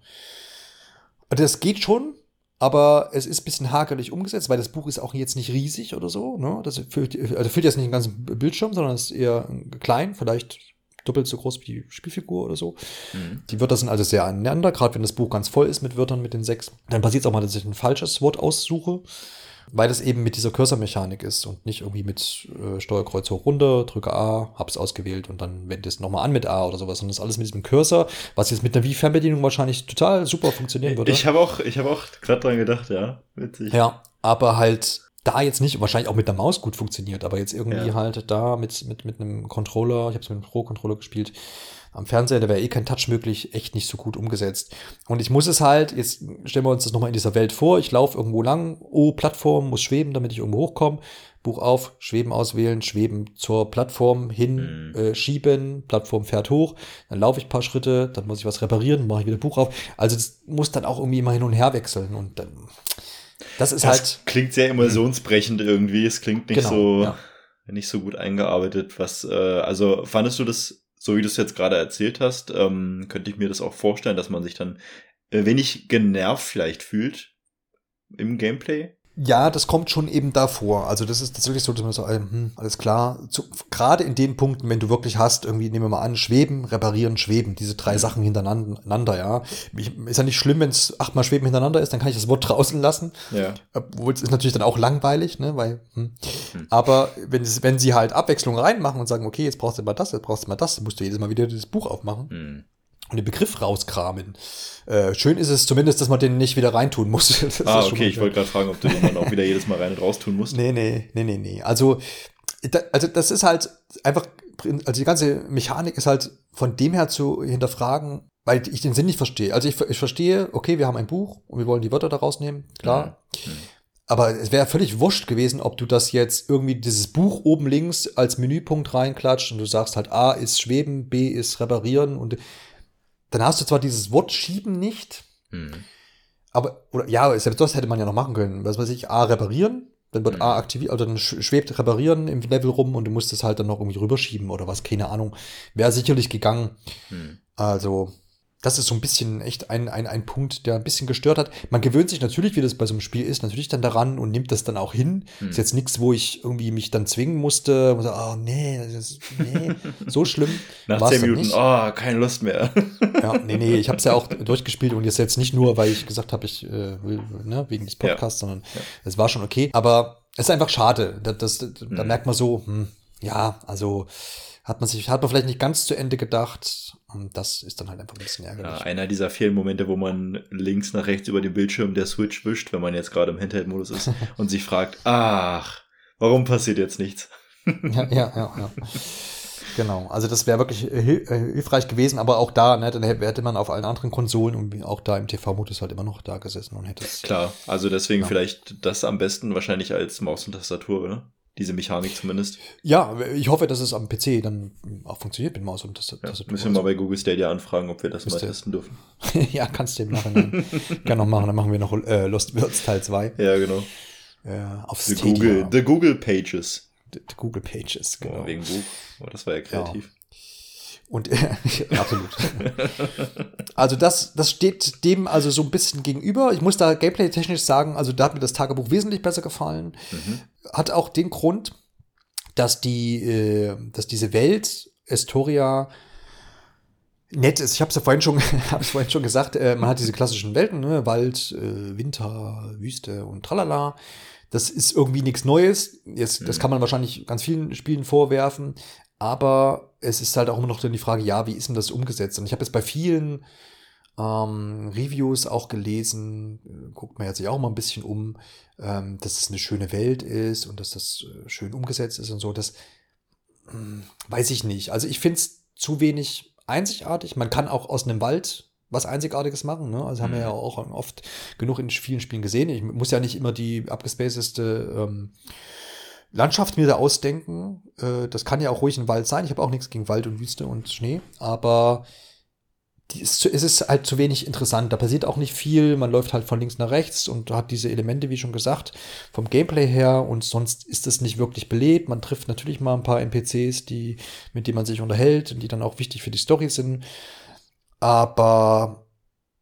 Und das geht schon, aber es ist ein bisschen hakelig umgesetzt, weil das Buch ist auch jetzt nicht riesig oder so. Ne? Das füllt, also füllt jetzt nicht den ganzen Bildschirm, sondern es ist eher klein, vielleicht doppelt so groß wie die Spielfigur oder so. Mhm. Die Wörter sind also sehr aneinander, gerade wenn das Buch ganz voll ist mit Wörtern, mit den sechs. Dann passiert es auch mal, dass ich ein falsches Wort aussuche weil das eben mit dieser Cursor-Mechanik ist und nicht irgendwie mit äh, Steuerkreuz hoch runter, drücke A, hab's ausgewählt und dann wende es nochmal an mit A oder sowas. Und das alles mit diesem Cursor, was jetzt mit einer Wii-Fernbedienung wahrscheinlich total super funktionieren würde. Ich habe auch, ich habe auch gerade dran gedacht, ja, witzig. Ja, aber halt da jetzt nicht, wahrscheinlich auch mit der Maus gut funktioniert, aber jetzt irgendwie ja. halt da mit, mit, mit einem Controller, ich habe es mit einem Pro-Controller gespielt, am Fernseher, da wäre eh kein Touch möglich, echt nicht so gut umgesetzt. Und ich muss es halt, jetzt stellen wir uns das nochmal in dieser Welt vor, ich laufe irgendwo lang, oh, Plattform, muss schweben, damit ich irgendwo hochkomme, Buch auf, Schweben auswählen, Schweben zur Plattform hin, mhm. äh, schieben, Plattform fährt hoch, dann laufe ich paar Schritte, dann muss ich was reparieren, mache ich wieder Buch auf. Also das muss dann auch irgendwie immer hin und her wechseln und dann, das ist das halt. Klingt sehr emotionsbrechend irgendwie, es klingt nicht genau, so, ja. nicht so gut eingearbeitet, was, äh, also fandest du das so wie du es jetzt gerade erzählt hast, ähm, könnte ich mir das auch vorstellen, dass man sich dann äh, wenig genervt vielleicht fühlt im Gameplay. Ja, das kommt schon eben davor. Also das ist tatsächlich so, dass man so, hm, alles klar. Gerade in den Punkten, wenn du wirklich hast, irgendwie nehmen wir mal an, schweben, reparieren, schweben, diese drei. Sachen hintereinander, ja. Ist ja nicht schlimm, wenn es achtmal schweben hintereinander ist, dann kann ich das Wort draußen lassen. Ja. Obwohl es ist natürlich dann auch langweilig, ne, weil, hm. Mhm. aber wenn, es, wenn sie halt Abwechslung reinmachen und sagen, okay, jetzt brauchst du mal das, jetzt brauchst du mal das, musst du jedes Mal wieder das Buch aufmachen. Mhm und den Begriff rauskramen. Äh, schön ist es zumindest, dass man den nicht wieder reintun muss. Das ah, okay, ich wollte gerade fragen, ob du den dann auch wieder jedes Mal rein und raus tun musst. Nee, nee, nee, nee, nee. Also, da, also das ist halt einfach, also die ganze Mechanik ist halt von dem her zu hinterfragen, weil ich den Sinn nicht verstehe. Also ich, ich verstehe, okay, wir haben ein Buch und wir wollen die Wörter da rausnehmen, klar. Mhm. Aber es wäre völlig wurscht gewesen, ob du das jetzt irgendwie dieses Buch oben links als Menüpunkt reinklatscht und du sagst halt A ist Schweben, B ist Reparieren und dann hast du zwar dieses Wort schieben nicht, mhm. aber, oder ja, selbst das hätte man ja noch machen können. Was weiß ich, A, reparieren, dann wird mhm. A aktiviert, oder dann schwebt reparieren im Level rum und du musst es halt dann noch irgendwie rüberschieben oder was, keine Ahnung. Wäre sicherlich gegangen. Mhm. Also, das ist so ein bisschen echt ein, ein, ein Punkt, der ein bisschen gestört hat. Man gewöhnt sich natürlich, wie das bei so einem Spiel ist, natürlich dann daran und nimmt das dann auch hin. Hm. Ist jetzt nichts, wo ich irgendwie mich dann zwingen musste und so, oh nee, das ist, nee, so schlimm. Nach zehn Minuten, oh, keine Lust mehr. ja, nee, nee, ich habe es ja auch durchgespielt und jetzt jetzt nicht nur, weil ich gesagt habe, ich äh, will, ne, wegen des Podcasts, ja. sondern es ja. war schon okay. Aber es ist einfach schade. Das, das, hm. Da merkt man so, hm, ja, also hat man sich, hat man vielleicht nicht ganz zu Ende gedacht. Und das ist dann halt einfach ein bisschen ärgerlich. Ja, einer dieser vielen Momente, wo man links nach rechts über den Bildschirm der Switch wischt, wenn man jetzt gerade im Handheld-Modus ist und sich fragt, ach, warum passiert jetzt nichts? ja, ja, ja, ja. Genau, also das wäre wirklich äh, hilfreich gewesen, aber auch da, ne, dann hätte man auf allen anderen Konsolen und auch da im TV-Modus halt immer noch da gesessen und hätte es. Klar, also deswegen ja. vielleicht das am besten wahrscheinlich als Maus und Tastatur, oder? Diese Mechanik zumindest. Ja, ich hoffe, dass es am PC dann auch funktioniert mit Maus und Tastatur. Ja, müssen wir mal bei Google Stadia anfragen, ob wir das mal testen dürfen. ja, kannst du im Nachhinein gerne noch machen. Dann machen wir noch äh, Lost Worlds Teil 2. Ja, genau. Äh, auf the Google, the Google Pages. The, the Google Pages, genau. Oh, wegen Buch. Oh, das war ja kreativ. Und äh, absolut. also das, das steht dem also so ein bisschen gegenüber. Ich muss da gameplay-technisch sagen, also da hat mir das Tagebuch wesentlich besser gefallen. Mhm. Hat auch den Grund, dass die, äh, dass diese Welt Estoria nett ist. Ich habe es ja vorhin schon, hab's vorhin schon gesagt. Äh, man hat diese klassischen Welten, ne? Wald, äh, Winter, Wüste und tralala. Das ist irgendwie nichts Neues. Jetzt, das mhm. kann man wahrscheinlich ganz vielen Spielen vorwerfen. Aber es ist halt auch immer noch dann die Frage, ja, wie ist denn das umgesetzt? Und ich habe jetzt bei vielen ähm, Reviews auch gelesen, äh, guckt man jetzt sich auch mal ein bisschen um, ähm, dass es eine schöne Welt ist und dass das äh, schön umgesetzt ist und so. Das hm, weiß ich nicht. Also ich finde es zu wenig einzigartig. Man kann auch aus einem Wald was Einzigartiges machen. Ne? Also haben wir ja mhm. auch oft genug in vielen Spielen gesehen. Ich muss ja nicht immer die abgespacedeste ähm, Landschaft mir da ausdenken. Äh, das kann ja auch ruhig ein Wald sein. Ich habe auch nichts gegen Wald und Wüste und Schnee, aber ist, es ist halt zu wenig interessant. Da passiert auch nicht viel. Man läuft halt von links nach rechts und hat diese Elemente, wie schon gesagt, vom Gameplay her und sonst ist es nicht wirklich belebt. Man trifft natürlich mal ein paar NPCs, die, mit denen man sich unterhält und die dann auch wichtig für die Story sind. Aber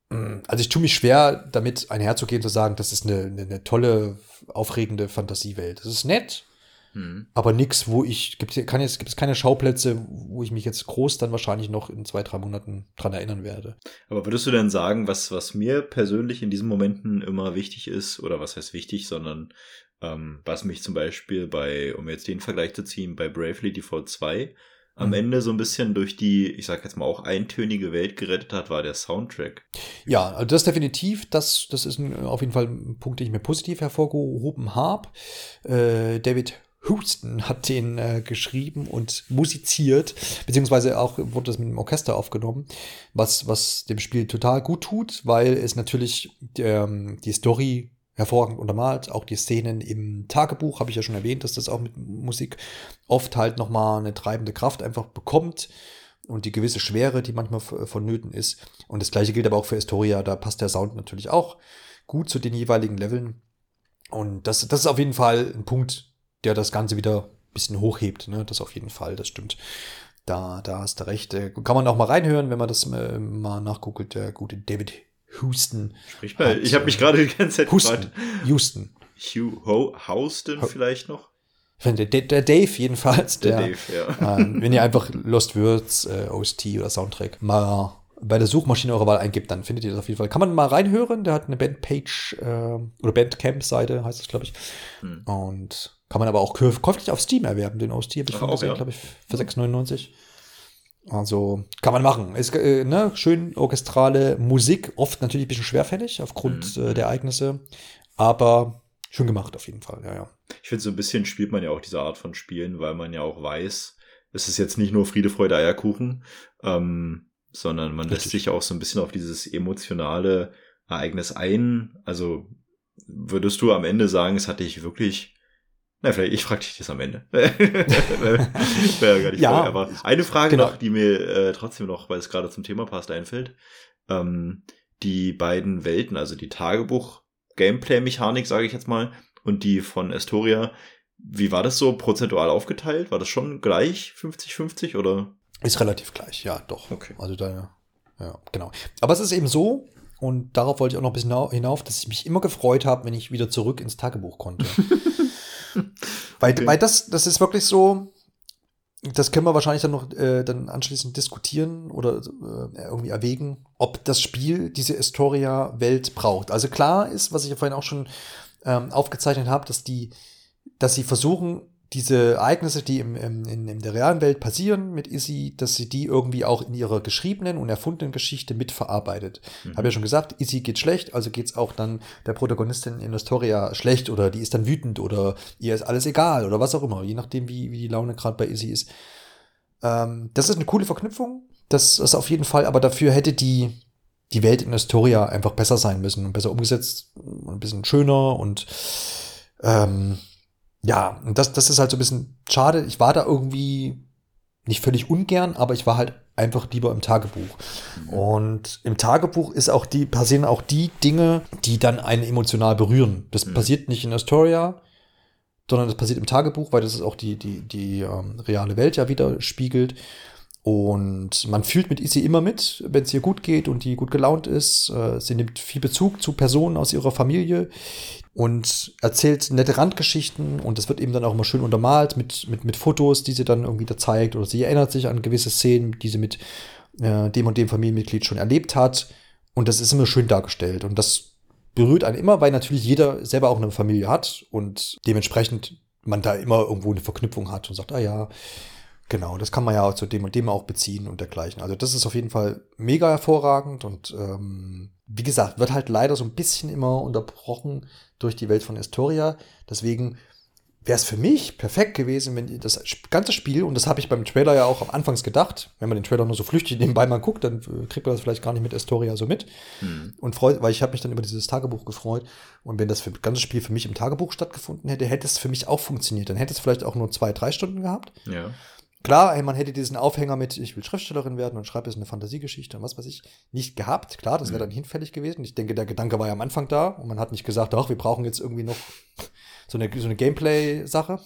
hm, also ich tue mich schwer, damit einherzugehen, zu sagen, das ist eine, eine, eine tolle, aufregende Fantasiewelt. Das ist nett, hm. Aber nichts, wo ich, gibt, jetzt, gibt es keine Schauplätze, wo ich mich jetzt groß dann wahrscheinlich noch in zwei, drei Monaten dran erinnern werde. Aber würdest du denn sagen, was, was mir persönlich in diesen Momenten immer wichtig ist, oder was heißt wichtig, sondern ähm, was mich zum Beispiel bei, um jetzt den Vergleich zu ziehen, bei Bravely Default 2 am mhm. Ende so ein bisschen durch die, ich sag jetzt mal auch eintönige Welt gerettet hat, war der Soundtrack. Ja, also das definitiv, das, das ist ein, auf jeden Fall ein Punkt, den ich mir positiv hervorgehoben habe. Äh, David Houston hat den äh, geschrieben und musiziert, beziehungsweise auch wurde das mit dem Orchester aufgenommen, was, was dem Spiel total gut tut, weil es natürlich ähm, die Story hervorragend untermalt, auch die Szenen im Tagebuch, habe ich ja schon erwähnt, dass das auch mit Musik oft halt nochmal eine treibende Kraft einfach bekommt und die gewisse Schwere, die manchmal vonnöten ist. Und das gleiche gilt aber auch für Historia, da passt der Sound natürlich auch gut zu den jeweiligen Leveln. Und das, das ist auf jeden Fall ein Punkt, der das Ganze wieder ein bisschen hochhebt. Ne? Das auf jeden Fall, das stimmt. Da, da hast du recht. Äh, kann man auch mal reinhören, wenn man das äh, mal nachguckelt. Der gute David Houston. Sprich mal, ich habe mich gerade die ganze Zeit Houston. Gefragt. Houston. Hugh Ho Houston Ho vielleicht noch? Der, der, Dave jedenfalls. Der, der Dave, ja. Äh, wenn ihr einfach Lost Words, äh, OST oder Soundtrack mal bei der Suchmaschine eurer Wahl eingibt, dann findet ihr das auf jeden Fall. Kann man mal reinhören. Der hat eine Bandpage äh, oder Bandcamp-Seite, heißt das, glaube ich. Hm. Und kann man aber auch käuflich auf Steam erwerben. Den OST habe ich vorhin gesehen, ja. glaube ich, für 6,99. Also kann man machen. Ist äh, ne, schön orchestrale Musik, oft natürlich ein bisschen schwerfällig aufgrund mhm. äh, der Ereignisse, aber schön gemacht auf jeden Fall, ja, ja. Ich finde, so ein bisschen spielt man ja auch diese Art von Spielen, weil man ja auch weiß, es ist jetzt nicht nur Friede, Freude, Eierkuchen, ähm, sondern man Richtig. lässt sich auch so ein bisschen auf dieses emotionale Ereignis ein. Also würdest du am Ende sagen, es hat dich wirklich Na, vielleicht, ich frage dich das am Ende. Ja gar nicht ja, voll, aber eine Frage genau. noch, die mir äh, trotzdem noch, weil es gerade zum Thema passt, einfällt. Ähm, die beiden Welten, also die Tagebuch-Gameplay-Mechanik, sage ich jetzt mal, und die von Astoria, wie war das so prozentual aufgeteilt? War das schon gleich 50-50 oder? Ist relativ gleich, ja, doch. Okay. Also da, ja, genau. Aber es ist eben so, und darauf wollte ich auch noch ein bisschen hinauf, dass ich mich immer gefreut habe, wenn ich wieder zurück ins Tagebuch konnte. weil, okay. weil das, das ist wirklich so, das können wir wahrscheinlich dann noch äh, dann anschließend diskutieren oder äh, irgendwie erwägen, ob das Spiel diese Historia-Welt braucht. Also klar ist, was ich ja vorhin auch schon ähm, aufgezeichnet habe, dass die, dass sie versuchen, diese Ereignisse, die im, im, in, in der realen Welt passieren mit Izzy, dass sie die irgendwie auch in ihrer geschriebenen und erfundenen Geschichte mitverarbeitet. Mhm. Habe ja schon gesagt, Izzy geht schlecht, also geht's auch dann der Protagonistin in Historia schlecht oder die ist dann wütend oder ihr ist alles egal oder was auch immer, je nachdem, wie, wie die Laune gerade bei Izzy ist. Ähm, das ist eine coole Verknüpfung, das ist auf jeden Fall, aber dafür hätte die, die Welt in Historia einfach besser sein müssen und besser umgesetzt und ein bisschen schöner und ähm, ja, und das, das ist halt so ein bisschen schade. Ich war da irgendwie nicht völlig ungern, aber ich war halt einfach lieber im Tagebuch. Und im Tagebuch ist auch die, passieren auch die Dinge, die dann einen emotional berühren. Das mhm. passiert nicht in Astoria, sondern das passiert im Tagebuch, weil das ist auch die, die, die ähm, reale Welt ja widerspiegelt. Und man fühlt mit Isi immer mit, wenn es ihr gut geht und die gut gelaunt ist. Äh, sie nimmt viel Bezug zu Personen aus ihrer Familie und erzählt nette Randgeschichten und das wird eben dann auch immer schön untermalt mit, mit, mit Fotos, die sie dann irgendwie da zeigt oder sie erinnert sich an gewisse Szenen, die sie mit äh, dem und dem Familienmitglied schon erlebt hat und das ist immer schön dargestellt und das berührt einen immer, weil natürlich jeder selber auch eine Familie hat und dementsprechend man da immer irgendwo eine Verknüpfung hat und sagt, ah ja, Genau, das kann man ja auch zu dem und dem auch beziehen und dergleichen. Also das ist auf jeden Fall mega hervorragend und ähm, wie gesagt, wird halt leider so ein bisschen immer unterbrochen durch die Welt von Historia. Deswegen wäre es für mich perfekt gewesen, wenn das ganze Spiel, und das habe ich beim Trailer ja auch am Anfangs gedacht, wenn man den Trailer nur so flüchtig nebenbei mal guckt, dann äh, kriegt man das vielleicht gar nicht mit Historia so mit. Mhm. Und freut, weil ich habe mich dann über dieses Tagebuch gefreut. Und wenn das ganze Spiel für mich im Tagebuch stattgefunden hätte, hätte es für mich auch funktioniert. Dann hätte es vielleicht auch nur zwei, drei Stunden gehabt. Ja. Klar, man hätte diesen Aufhänger mit, ich will Schriftstellerin werden und schreibe jetzt eine Fantasiegeschichte und was weiß ich, nicht gehabt. Klar, das wäre mhm. dann hinfällig gewesen. Ich denke, der Gedanke war ja am Anfang da und man hat nicht gesagt, ach, wir brauchen jetzt irgendwie noch so eine, so eine Gameplay-Sache.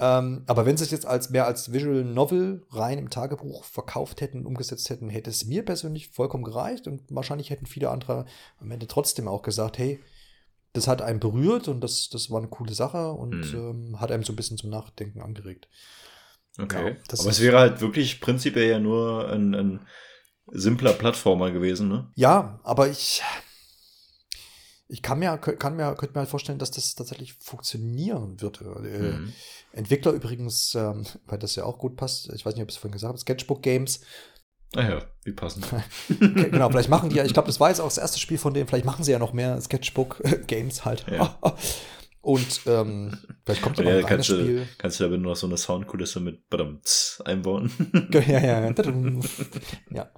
Ähm, aber wenn sie es jetzt als mehr als Visual Novel rein im Tagebuch verkauft hätten, umgesetzt hätten, hätte es mir persönlich vollkommen gereicht und wahrscheinlich hätten viele andere am Ende trotzdem auch gesagt, hey, das hat einen berührt und das, das war eine coole Sache und mhm. ähm, hat einem so ein bisschen zum Nachdenken angeregt. Okay. Ja, Aber es wäre halt wirklich prinzipiell ja nur ein, ein simpler Plattformer gewesen, ne? Ja, aber ich, ich kann mir, kann mir, könnte mir halt vorstellen, dass das tatsächlich funktionieren würde. Äh, mhm. Entwickler übrigens, ähm, weil das ja auch gut passt, ich weiß nicht, ob ich es vorhin gesagt habe, Sketchbook Games. Ah ja, wie passend. genau, vielleicht machen die ja, ich glaube, das war jetzt auch das erste Spiel von denen, vielleicht machen sie ja noch mehr Sketchbook Games halt. Ja. Und ähm, vielleicht kommt ja noch ein kannst Spiel. Du, kannst du aber nur noch so eine Soundkulisse mit Badamts einbauen. ja, ja, ja. ja.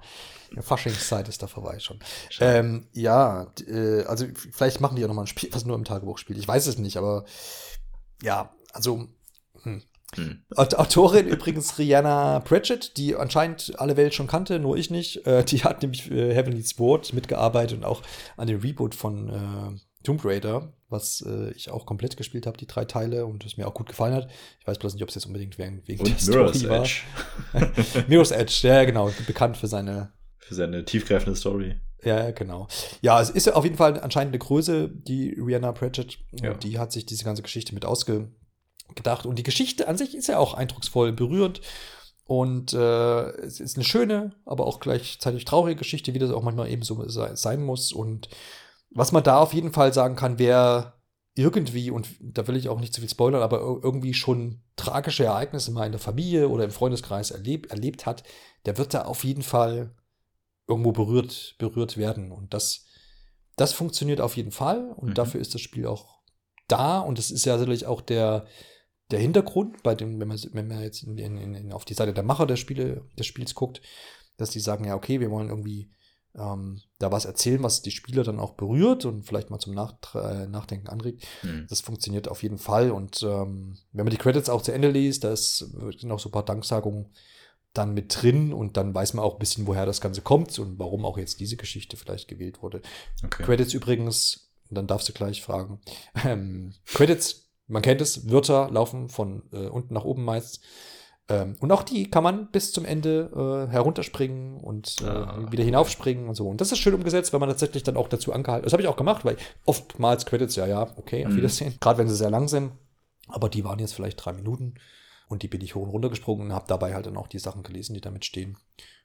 Ja, Faschingszeit ist da vorbei schon. Ähm, ja, äh, also vielleicht machen die ja noch mal ein Spiel, was nur im Tagebuch spielt. Ich weiß es nicht, aber ja, also hm. Hm. Autorin übrigens Rihanna Pratchett, die anscheinend alle Welt schon kannte, nur ich nicht. Äh, die hat nämlich äh, Heavenly Sword mitgearbeitet und auch an dem Reboot von äh, Tomb Raider, was äh, ich auch komplett gespielt habe, die drei Teile und es mir auch gut gefallen hat. Ich weiß bloß nicht, ob es jetzt unbedingt wegen, wegen und der Mirror's Story Edge. war. Mirror's Edge, ja genau, bekannt für seine für seine tiefgreifende Story. Ja, genau. Ja, es ist auf jeden Fall anscheinend eine Größe, die Rihanna Pratchett. Ja. Die hat sich diese ganze Geschichte mit ausgedacht. Und die Geschichte an sich ist ja auch eindrucksvoll, berührend. Und äh, es ist eine schöne, aber auch gleichzeitig traurige Geschichte, wie das auch manchmal eben so sein muss. Und was man da auf jeden Fall sagen kann, wer irgendwie, und da will ich auch nicht zu viel spoilern, aber irgendwie schon tragische Ereignisse mal in der Familie oder im Freundeskreis erleb erlebt hat, der wird da auf jeden Fall irgendwo berührt, berührt werden. Und das, das funktioniert auf jeden Fall. Und mhm. dafür ist das Spiel auch da. Und das ist ja sicherlich auch der, der Hintergrund, bei dem, wenn man, wenn man jetzt in, in, in, auf die Seite der Macher der Spiele, des Spiels guckt, dass die sagen, ja, okay, wir wollen irgendwie ähm, da was erzählen, was die Spieler dann auch berührt und vielleicht mal zum Nach äh, Nachdenken anregt. Mhm. Das funktioniert auf jeden Fall. Und ähm, wenn man die Credits auch zu Ende liest, da sind auch so ein paar Danksagungen dann mit drin und dann weiß man auch ein bisschen, woher das Ganze kommt und warum auch jetzt diese Geschichte vielleicht gewählt wurde. Okay. Credits übrigens, dann darfst du gleich fragen. Ähm, Credits, man kennt es, Wörter laufen von äh, unten nach oben meist. Ähm, und auch die kann man bis zum Ende äh, herunterspringen und äh, ah, wieder hinaufspringen und so. Und das ist schön umgesetzt, weil man tatsächlich dann auch dazu angehalten Das habe ich auch gemacht, weil oftmals Credits, ja, ja, okay, auf mhm. Wiedersehen. Gerade wenn sie sehr lang sind. Aber die waren jetzt vielleicht drei Minuten. Und die bin ich hoch und runter gesprungen und habe dabei halt dann auch die Sachen gelesen, die damit stehen.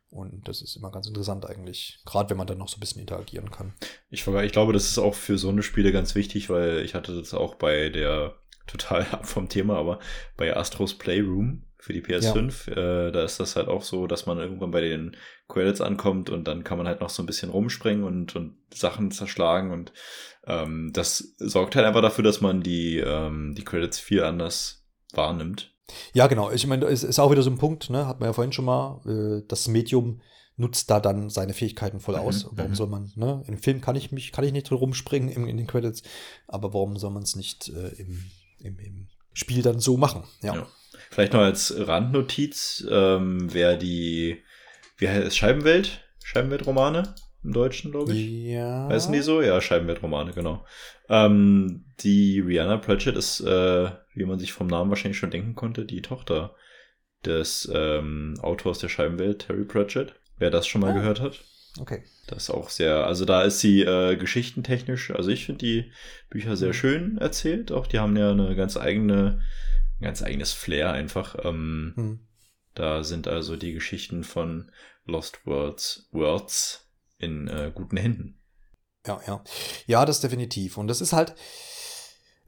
Und das ist immer ganz interessant eigentlich, gerade wenn man dann noch so ein bisschen interagieren kann. Ich, ich glaube, das ist auch für so eine Spiele ganz wichtig, weil ich hatte das auch bei der, total ab vom Thema, aber bei Astros Playroom für die PS5, ja. äh, da ist das halt auch so, dass man irgendwann bei den Credits ankommt und dann kann man halt noch so ein bisschen rumspringen und, und Sachen zerschlagen und ähm, das sorgt halt einfach dafür, dass man die, ähm, die Credits viel anders wahrnimmt. Ja, genau. Ich meine, es ist auch wieder so ein Punkt, ne? hat man ja vorhin schon mal, äh, das Medium nutzt da dann seine Fähigkeiten voll mhm, aus. Mhm, warum soll man, ne? Im Film kann ich mich, kann ich nicht rumspringen in, in den Credits, aber warum soll man es nicht äh, im, im, im Spiel dann so machen? Ja. ja. Vielleicht noch als Randnotiz, ähm, wer die, wie heißt es, Scheibenwelt? Scheibenweltromane? Im Deutschen, glaube ich. Ja. Heißen die so? Ja, Scheibenweltromane, genau. Ähm, die Rihanna Pratchett ist, äh, wie man sich vom Namen wahrscheinlich schon denken konnte, die Tochter des ähm, Autors der Scheibenwelt, Terry Pratchett. Wer das schon mal oh. gehört hat. Okay. Das ist auch sehr, also da ist sie äh, geschichtentechnisch, also ich finde die Bücher sehr mhm. schön erzählt. Auch die haben ja eine ganz eigene, ein ganz eigenes Flair einfach. Ähm, mhm. Da sind also die Geschichten von Lost Words, Words in äh, guten Händen. Ja, ja. Ja, das definitiv. Und das ist halt,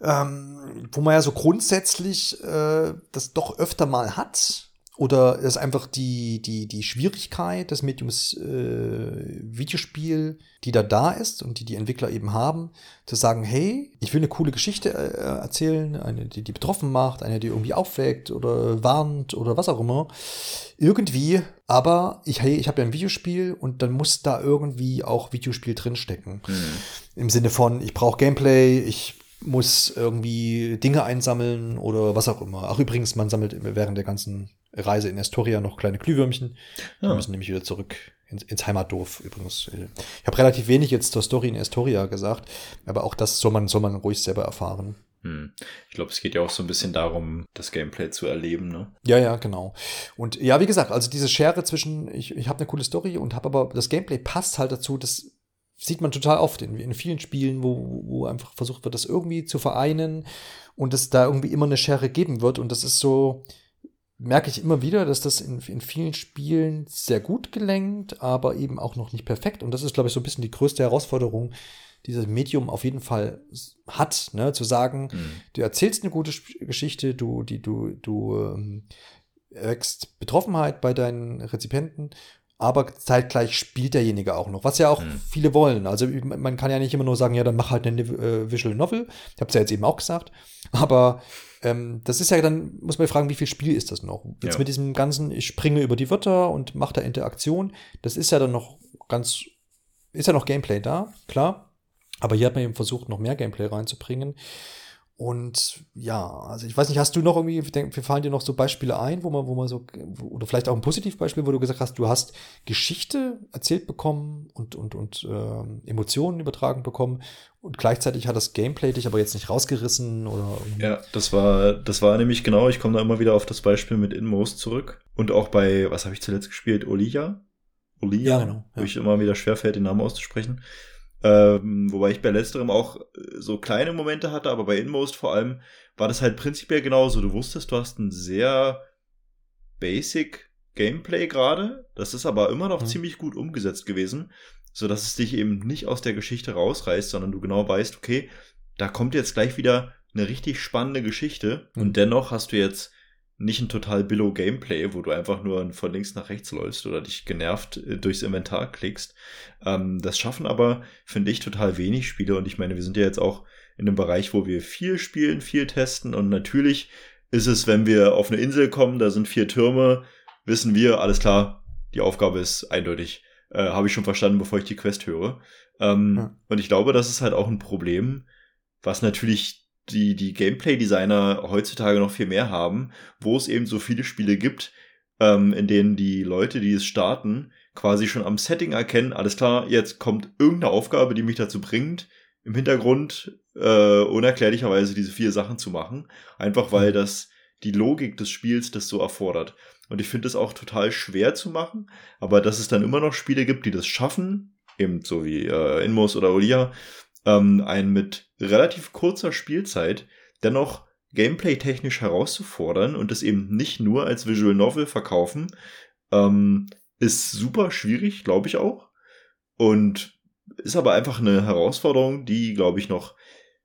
ähm, wo man ja so grundsätzlich äh, das doch öfter mal hat. Oder ist einfach die, die, die Schwierigkeit des Mediums äh, Videospiel, die da da ist und die die Entwickler eben haben, zu sagen, hey, ich will eine coole Geschichte äh, erzählen, eine, die, die betroffen macht, eine, die irgendwie aufweckt oder warnt oder was auch immer. Irgendwie, aber ich, hey, ich habe ja ein Videospiel und dann muss da irgendwie auch Videospiel drinstecken. Mhm. Im Sinne von, ich brauche Gameplay, ich muss irgendwie Dinge einsammeln oder was auch immer. Ach, übrigens, man sammelt während der ganzen Reise in Astoria noch kleine Glühwürmchen. Die ja. müssen nämlich wieder zurück ins, ins Heimatdorf übrigens. Ich habe relativ wenig jetzt zur Story in Astoria gesagt, aber auch das soll man, soll man ruhig selber erfahren. Hm. Ich glaube, es geht ja auch so ein bisschen darum, das Gameplay zu erleben, ne? Ja, ja, genau. Und ja, wie gesagt, also diese Schere zwischen, ich, ich habe eine coole Story und habe aber das Gameplay passt halt dazu, das sieht man total oft in, in vielen Spielen, wo, wo einfach versucht wird, das irgendwie zu vereinen und es da irgendwie immer eine Schere geben wird. Und das ist so, merke ich immer wieder, dass das in, in vielen Spielen sehr gut gelenkt, aber eben auch noch nicht perfekt. Und das ist, glaube ich, so ein bisschen die größte Herausforderung, dieses Medium auf jeden Fall hat, ne? zu sagen, mhm. du erzählst eine gute Geschichte, du, die, du, du ähm, wächst Betroffenheit bei deinen Rezipienten aber zeitgleich spielt derjenige auch noch, was ja auch mhm. viele wollen. Also man kann ja nicht immer nur sagen, ja, dann mach halt eine äh, Visual Novel. Ich habe es ja jetzt eben auch gesagt. Aber ähm, das ist ja dann, muss man fragen, wie viel Spiel ist das noch? Jetzt ja. mit diesem ganzen, ich springe über die Wörter und mache da Interaktion, das ist ja dann noch ganz, ist ja noch Gameplay da, klar. Aber hier hat man eben versucht, noch mehr Gameplay reinzubringen. Und ja, also ich weiß nicht, hast du noch irgendwie, wir fallen dir noch so Beispiele ein, wo man, wo man so, oder vielleicht auch ein Positivbeispiel, wo du gesagt hast, du hast Geschichte erzählt bekommen und, und, und äh, Emotionen übertragen bekommen und gleichzeitig hat das Gameplay dich aber jetzt nicht rausgerissen oder. Ja, das war, das war nämlich genau, ich komme da immer wieder auf das Beispiel mit Inmost zurück. Und auch bei, was habe ich zuletzt gespielt? Olia? Olia, ja, genau, ja. wo ich immer wieder schwerfällt, den Namen auszusprechen. Ähm, wobei ich bei letzterem auch äh, so kleine Momente hatte, aber bei Inmost vor allem war das halt prinzipiell genauso. Du wusstest, du hast ein sehr basic Gameplay gerade. Das ist aber immer noch mhm. ziemlich gut umgesetzt gewesen, so dass es dich eben nicht aus der Geschichte rausreißt, sondern du genau weißt, okay, da kommt jetzt gleich wieder eine richtig spannende Geschichte mhm. und dennoch hast du jetzt nicht ein total billow Gameplay, wo du einfach nur von links nach rechts läufst oder dich genervt äh, durchs Inventar klickst. Ähm, das schaffen aber, finde ich, total wenig Spiele. Und ich meine, wir sind ja jetzt auch in einem Bereich, wo wir viel spielen, viel testen. Und natürlich ist es, wenn wir auf eine Insel kommen, da sind vier Türme, wissen wir, alles klar, die Aufgabe ist eindeutig äh, habe ich schon verstanden, bevor ich die Quest höre. Ähm, ja. Und ich glaube, das ist halt auch ein Problem, was natürlich die, die Gameplay-Designer heutzutage noch viel mehr haben, wo es eben so viele Spiele gibt, ähm, in denen die Leute, die es starten, quasi schon am Setting erkennen, alles klar, jetzt kommt irgendeine Aufgabe, die mich dazu bringt, im Hintergrund äh, unerklärlicherweise diese vier Sachen zu machen. Einfach weil mhm. das die Logik des Spiels das so erfordert. Und ich finde es auch total schwer zu machen, aber dass es dann immer noch Spiele gibt, die das schaffen, eben so wie äh, Inmos oder Olia, ähm, einen mit relativ kurzer Spielzeit dennoch gameplay-technisch herauszufordern und das eben nicht nur als Visual Novel verkaufen, ähm, ist super schwierig, glaube ich auch. Und ist aber einfach eine Herausforderung, die, glaube ich, noch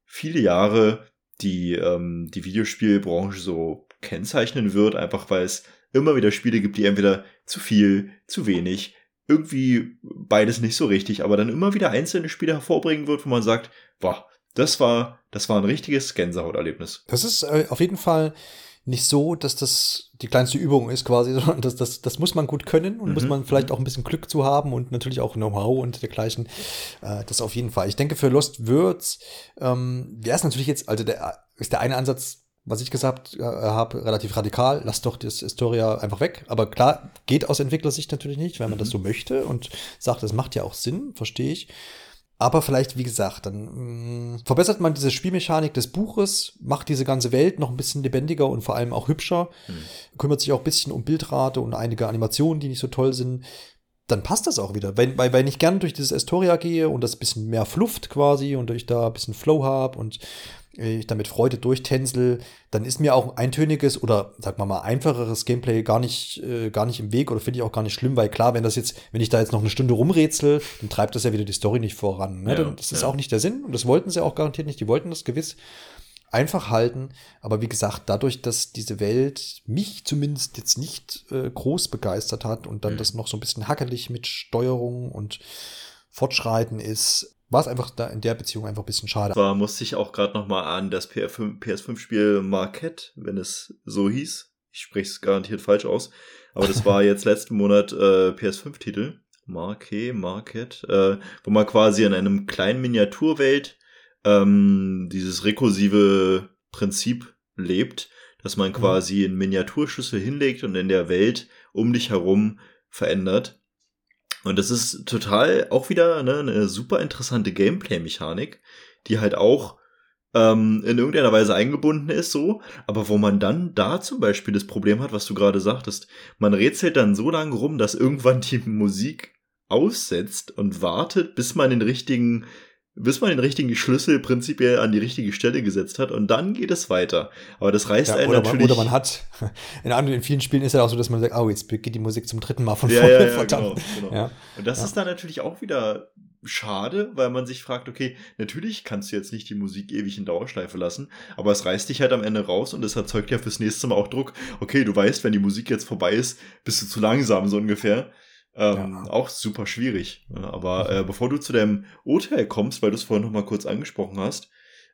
viele Jahre die, ähm, die Videospielbranche so kennzeichnen wird, einfach weil es immer wieder Spiele gibt, die entweder zu viel, zu wenig, irgendwie beides nicht so richtig, aber dann immer wieder einzelne Spiele hervorbringen wird, wo man sagt, boah, das war, das war ein richtiges Gänsehaut-Erlebnis. Das ist äh, auf jeden Fall nicht so, dass das die kleinste Übung ist quasi, sondern das, das, das muss man gut können und mhm. muss man vielleicht auch ein bisschen Glück zu haben und natürlich auch Know-how und dergleichen. Äh, das auf jeden Fall. Ich denke, für Lost Words ähm, wäre es natürlich jetzt, also der ist der eine Ansatz, was ich gesagt äh, habe, relativ radikal. Lass doch das Historia einfach weg. Aber klar, geht aus Entwicklersicht natürlich nicht, wenn man mhm. das so möchte und sagt, das macht ja auch Sinn, verstehe ich. Aber vielleicht, wie gesagt, dann mh, mm, verbessert man diese Spielmechanik des Buches, macht diese ganze Welt noch ein bisschen lebendiger und vor allem auch hübscher, mhm. kümmert sich auch ein bisschen um Bildrate und einige Animationen, die nicht so toll sind. Dann passt das auch wieder. Wenn, weil, weil ich gerne durch dieses Astoria gehe und das bisschen mehr flufft quasi und ich da ein bisschen Flow habe und ich damit Freude durchtänzel, dann ist mir auch ein eintöniges oder sag mal mal einfacheres Gameplay gar nicht, äh, gar nicht im Weg oder finde ich auch gar nicht schlimm, weil klar, wenn das jetzt, wenn ich da jetzt noch eine Stunde rumrätsel, dann treibt das ja wieder die Story nicht voran. Ne? Ja, das ist ja. auch nicht der Sinn und das wollten sie auch garantiert nicht. Die wollten das gewiss einfach halten. Aber wie gesagt, dadurch, dass diese Welt mich zumindest jetzt nicht äh, groß begeistert hat und dann mhm. das noch so ein bisschen hackelig mit Steuerung und Fortschreiten ist, war es einfach da in der Beziehung einfach ein bisschen schade. War musste ich auch gerade noch mal an das PS5-Spiel Marquette, wenn es so hieß. Ich spreche es garantiert falsch aus. Aber das war jetzt letzten Monat äh, PS5-Titel. Marquet, Market, äh, wo man quasi in einem kleinen Miniaturwelt ähm, dieses rekursive Prinzip lebt, dass man mhm. quasi in Miniaturschüssel hinlegt und in der Welt um dich herum verändert. Und das ist total auch wieder ne, eine super interessante Gameplay-Mechanik, die halt auch ähm, in irgendeiner Weise eingebunden ist, so, aber wo man dann da zum Beispiel das Problem hat, was du gerade sagtest, man rätselt dann so lange rum, dass irgendwann die Musik aussetzt und wartet, bis man den richtigen bis man den richtigen Schlüssel prinzipiell an die richtige Stelle gesetzt hat und dann geht es weiter. Aber das reißt ja, einen oder natürlich. Man, oder man hat, in, anderen, in vielen Spielen ist es ja auch so, dass man sagt, oh, jetzt geht die Musik zum dritten Mal von ja, vorne. Ja, ja, genau, genau. Ja. Und das ist dann natürlich auch wieder schade, weil man sich fragt, okay, natürlich kannst du jetzt nicht die Musik ewig in Dauerschleife lassen, aber es reißt dich halt am Ende raus und es erzeugt ja fürs nächste Mal auch Druck. Okay, du weißt, wenn die Musik jetzt vorbei ist, bist du zu langsam, so ungefähr. Ähm, ja. Auch super schwierig. Aber äh, bevor du zu deinem Urteil kommst, weil du es vorhin noch mal kurz angesprochen hast,